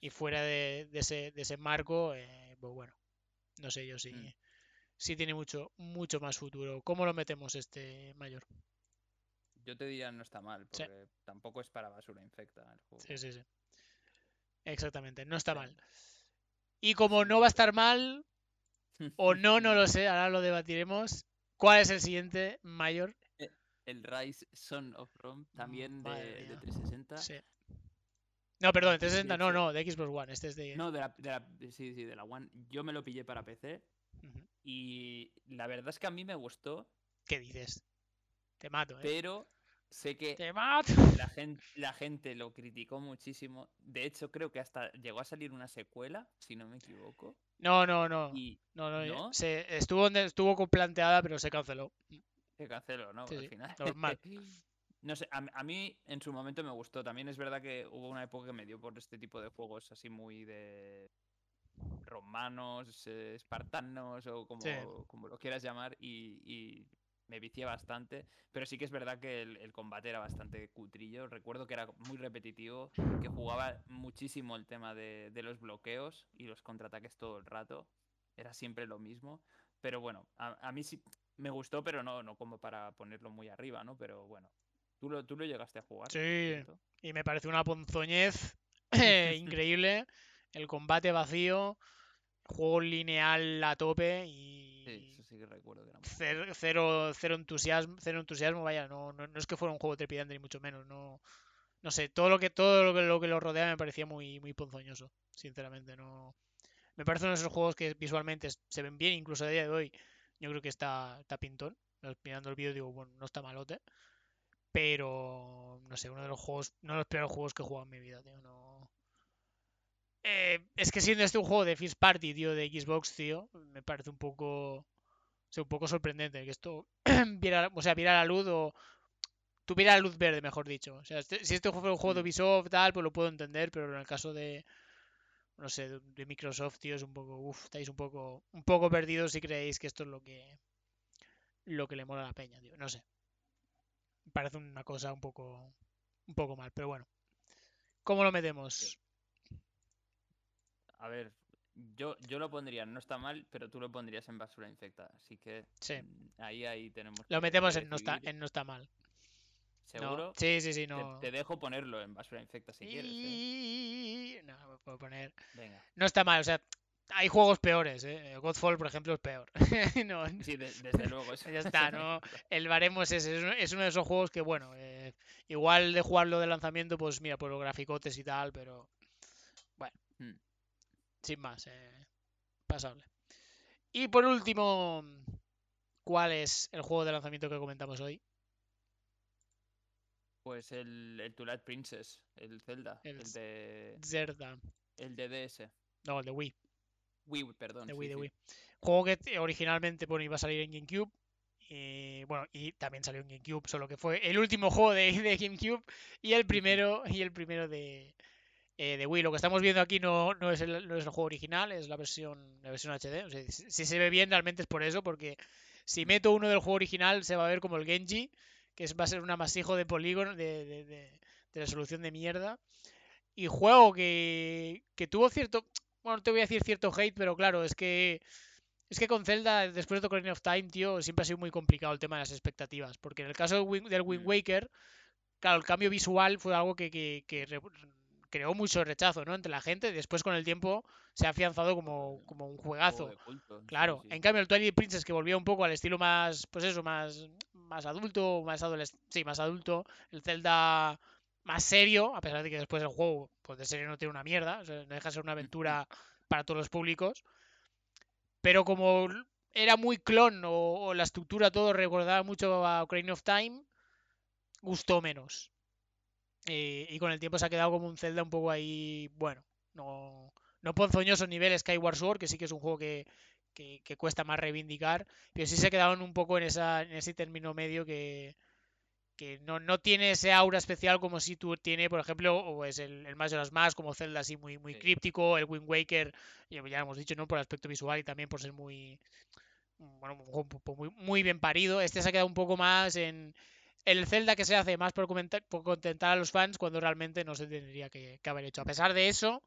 Y fuera de, ese, de ese marco, eh, pues bueno, no sé yo si, mm. si tiene mucho, mucho más futuro. ¿Cómo lo metemos este mayor? Yo te diría no está mal, porque tampoco es para basura infecta el juego. Sí, sí, sí. Exactamente, no está mal. Y como no va a estar mal, o no, no lo sé, ahora lo debatiremos. ¿Cuál es el siguiente mayor? El Rise Son of Rome, también de, de, 360. Sí. No, perdón, 360 no, no, de Xbox One. Este es de. No, de la, sí, sí, de la One. Yo me lo pillé para PC. Y la verdad es que a mí me gustó. ¿Qué dices? Te mato, ¿eh? Pero sé que. ¡Te mato! La gente, la gente lo criticó muchísimo. De hecho, creo que hasta llegó a salir una secuela, si no me equivoco. No, no, no. no, no, Se, estuvo, estuvo planteada, pero se canceló. Se canceló, ¿no? Al final. Normal. No sé, a, mí en su momento me gustó. También es verdad que hubo una época que me dio por este tipo de juegos así muy de romanos, eh, espartanos o como, como lo quieras llamar. Y, me vicié bastante, pero sí que es verdad que el, combate era bastante cutrillo. Recuerdo que era muy repetitivo, que jugaba muchísimo el tema de, los bloqueos y los contraataques todo el rato. Era siempre lo mismo. Pero bueno, a, mí sí me gustó, pero no, no como para ponerlo muy arriba, ¿no? Pero bueno, tú lo, tú lo llegaste a jugar. Sí, y me parece una ponzoñez increíble. El combate vacío, juego lineal a tope y. Sí, eso sí que recuerdo. cero, cero, entusiasmo, cero entusiasmo, vaya, no, no, es que fuera un juego trepidante ni mucho menos, no. No sé, todo lo que todo lo que, lo, que lo rodea me parecía muy, muy ponzoñoso, sinceramente, no. Me parece uno de esos juegos que visualmente se ven bien, incluso a día de hoy. Yo creo que está, está pintón. Mirando el vídeo digo, bueno, no está malote. Pero, no sé, uno de los juegos, no de los peores juegos que he jugado en mi vida, tío. No, eh, es que siendo este un juego de Fist Party, tío, de Xbox, tío, me parece un poco. O sea, un poco sorprendente que esto viera, o sea, viera la luz o tuviera la luz verde, mejor dicho. O sea, este, si este juego fuera un juego de mm. Ubisoft, tal, pues lo puedo entender, pero en el caso de, no sé, de, Microsoft, tío, es un poco, uff, estáis un poco, un poco perdidos si creéis que esto es lo que, lo que le mola a la peña, tío. No sé. Parece una cosa un poco, un poco mal, pero bueno. ¿Cómo lo metemos? A ver, yo, yo lo pondría, no está mal, pero tú lo pondrías en basura infecta. Así que mm, ahí, ahí tenemos. Lo metemos en no, está, en no está mal. ¿Seguro? Sí, sí, sí, no. Te, dejo ponerlo en basura infecta si quieres. ¿eh? No, me puedo poner. Venga. No está mal, o sea, hay juegos peores, ¿eh? Godfall, por ejemplo, es peor. Sí, desde luego. ya está, ¿no? El baremos es, es uno de esos juegos que, bueno, eh, igual de jugarlo de lanzamiento, pues mira, por los graficotes y tal, pero bueno. Hmm sin más, eh, pasable. Y por último, ¿cuál es el juego de lanzamiento que comentamos hoy? Pues el, el Twilight Princess, el Zelda, el, de... Zelda. El de DS. No, el de Wii. Wii, perdón. De Wii, de Wii. Juego que originalmente bueno, iba a salir en GameCube. Y, bueno, y también salió en GameCube, solo que fue el último juego de, de GameCube y el primero, y el primero de, eh, de Wii. Lo que estamos viendo aquí no, no, es el, no, es el, juego original, es la versión, la versión HD. O sea, si, se ve bien, realmente es por eso, porque si meto uno del juego original se va a ver como el Genji, que es, va a ser un amasijo de polígono, de, de, de, resolución de mierda. Y juego que, que tuvo cierto, bueno, no te voy a decir cierto hate, pero claro, es que es que con Zelda, después de Ocarina of Time, tío, siempre ha sido muy complicado el tema de las expectativas. Porque en el caso del Wind, del Wind mm. Waker, claro, el cambio visual fue algo que, que, que creó mucho rechazo ¿no? entre la gente. Después, con el tiempo, se ha afianzado como, como un juegazo. claro, en cambio, el Twilight Princess, que volvía un poco al estilo más, pues eso, más, más adulto, más adolescente, sí, más adulto. El Zelda más serio, a pesar de que después el juego, pues de serio no tiene una mierda, no deja de ser una aventura para todos los públicos. Pero como era muy clon o, o la estructura todo recordaba mucho a Ocarina of Time, gustó menos. Eh, y con el tiempo se ha quedado como un Zelda un poco ahí, bueno, no, no ponzoñoso nivel Skyward Sword, que sí que es un juego que, que, cuesta más reivindicar, pero sí se ha quedado un poco en, esa, en ese término medio que, que no, no, tiene ese aura especial como si tú tiene, por ejemplo, o es el, el las más como Zelda así muy, muy críptico, el Wind Waker, ya lo hemos dicho, ¿no? Por el aspecto visual y también por ser muy, bueno, muy, muy bien parido. Este se ha quedado un poco más en, el Zelda que se hace más por, contentar a los fans cuando realmente no se tendría que, haber hecho. A pesar de eso,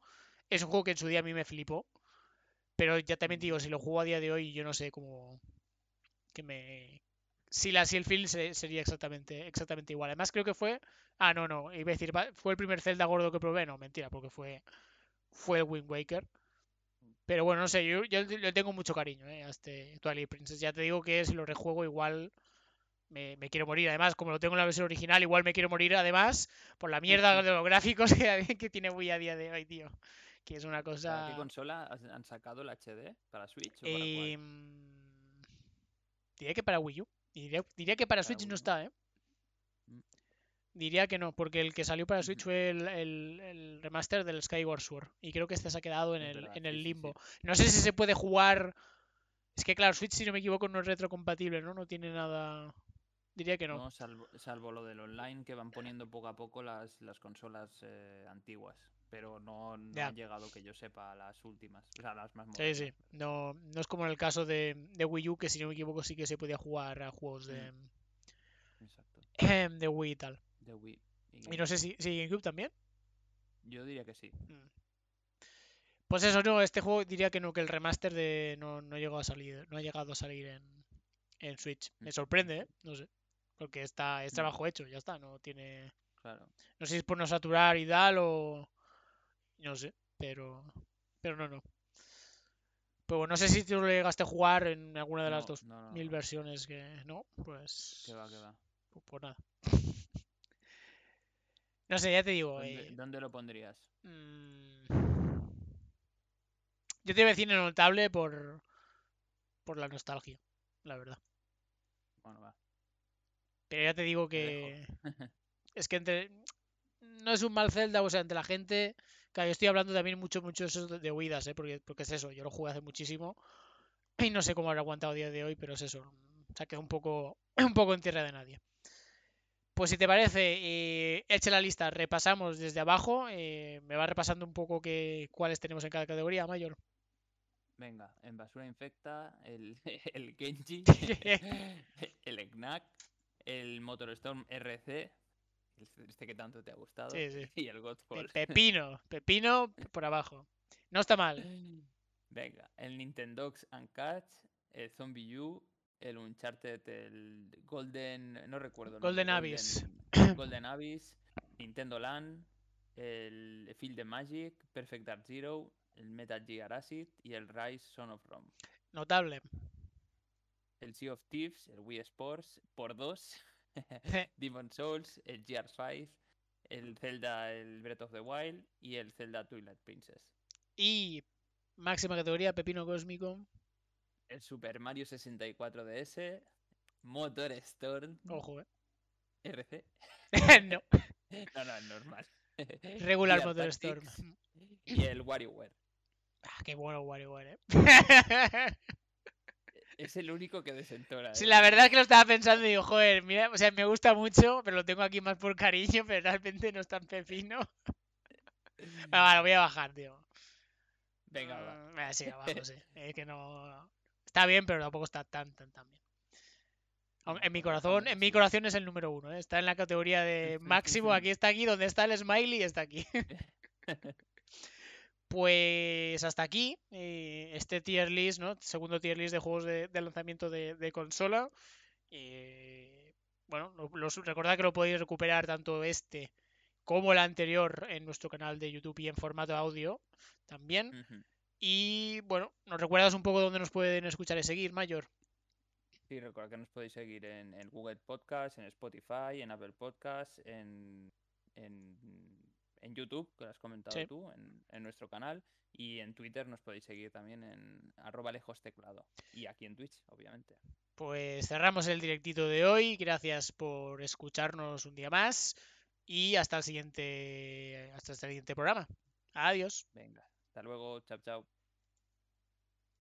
es un juego que en su día a mí me flipó. Pero ya también digo, si lo juego a día de hoy, yo no sé cómo. que me. Si, la, si el feel sería exactamente, exactamente igual. Además, creo que fue. Ah, no, no. Iba a decir, fue el primer Zelda gordo que probé. No, mentira, porque fue. Fue el Wind Waker. Pero bueno, no sé, yo, yo le tengo mucho cariño eh, a este Twilight Princess. Ya te digo que si lo rejuego igual me, quiero morir. Además, como lo tengo en la versión original, igual me quiero morir además por la mierda de los gráficos que, tiene Wii a día de hoy, tío. Que es una cosa. ¿Para qué consola han sacado el HD? ¿Para Switch? O para em, Diría que para Wii U. Diría, que para, Switch no está, ¿eh? Mm. Diría que no, porque el que salió para Switch fue el, remaster del Skyward Sword. Y creo que este se ha quedado en el, en el limbo. No sé si se puede jugar. Es que claro, Switch, si no me equivoco, no es retrocompatible, ¿no? No tiene nada. diría que no. No, salvo, lo del online que van poniendo poco a poco las, las consolas eh, antiguas. Pero no, han llegado, que yo sepa, a las últimas. O sea, las más modernas. Sí, sí. No, no es como en el caso de, de, Wii U, que si no me equivoco sí que se podía jugar a juegos de, mm. Exacto. de Wii y tal. De Wii. Y, no sé si, si GameCube también. Yo diría que sí. Mm. Pues eso, no, este juego diría que no, que el remaster de no, no llegó a salir, no ha llegado a salir en, en Switch. Me mm. sorprende, ¿eh? No sé. Porque está, es trabajo hecho, ya está, no tiene. Claro. No sé si es por no saturar y tal o. No sé, pero. Pero no, no. Pero bueno, no sé si tú lo llegaste a jugar en alguna de las dos mil versiones que. No, pues. Que va, que va. Pues, pues nada. no sé, ya te digo. ¿Dónde, eh... lo pondrías? Mm. Yo te iba a decir notable por. por la nostalgia, la verdad. Bueno, va. Pero ya te digo que. es que entre. No es un mal Zelda, o sea, entre la gente Claro, yo estoy hablando también mucho, mucho eso de huidas, ¿eh? porque, porque es eso, yo lo jugué hace muchísimo y no sé cómo habrá aguantado a día de hoy, pero es eso, o sea, que es un poco, un poco en tierra de nadie. Pues si te parece, eh, eche la lista, repasamos desde abajo, eh, me va repasando un poco que, cuáles tenemos en cada categoría, Mayor. Venga, en basura infecta, el, el Genji, el Knack, el Motorstorm RC, este que tanto te ha gustado. Sí, sí. Y el Godfall. Pepino, Pepino por abajo. No está mal. Venga, el Nintendo and Cats, el Zombie U, el Uncharted, el Golden. No recuerdo. Golden Abyss. Golden, Abyss, Nintendo Land, el Field of Magic, Perfect Dark Zero, el Metal Gear Acid y el Rise Son of Rome. Notable. El Sea of Thieves, el Wii Sports, por dos. Demon Souls, el GR5, el Zelda, el Breath of the Wild y el Zelda Twilight Princess. Y máxima categoría, Pepino Cósmico. El Super Mario 64 DS, Motor Storm. Ojo, eh. RC. no. No, no, normal. Regular Motor Storm. Y el WarioWare. Ah, qué bueno WarioWare, eh. Es el único que desentona. Sí, ¿eh? la verdad es que lo estaba pensando y digo, joder, mira, o sea, me gusta mucho, pero lo tengo aquí más por cariño, pero realmente no es tan pepino. bueno, lo voy a bajar, tío. Venga, va. Mm, sí, abajo, sí. Es que no. Está bien, pero tampoco está tan, tan, tan bien. En mi corazón, en mi corazón es el número uno, ¿eh? está en la categoría de máximo, aquí está aquí, donde está el smiley está aquí. Pues hasta aquí eh, este tier list, ¿no? Segundo tier list de juegos de, lanzamiento de, consola. Eh, bueno, los, recordad que lo podéis recuperar tanto este como el anterior en nuestro canal de YouTube y en formato audio también. Y bueno, ¿nos recuerdas un poco dónde nos pueden escuchar y seguir, Mayor? Sí, recuerda que nos podéis seguir en, Google Podcast, en Spotify, en Apple Podcast, en en YouTube, que lo has comentado tú, en, nuestro canal. Y en Twitter nos podéis seguir también en arroba lejos teclado. Y aquí en Twitch, obviamente. Pues cerramos el directito de hoy. Gracias por escucharnos un día más. Y hasta el siguiente, hasta el siguiente programa. Adiós. Venga, hasta luego. Chao, chao.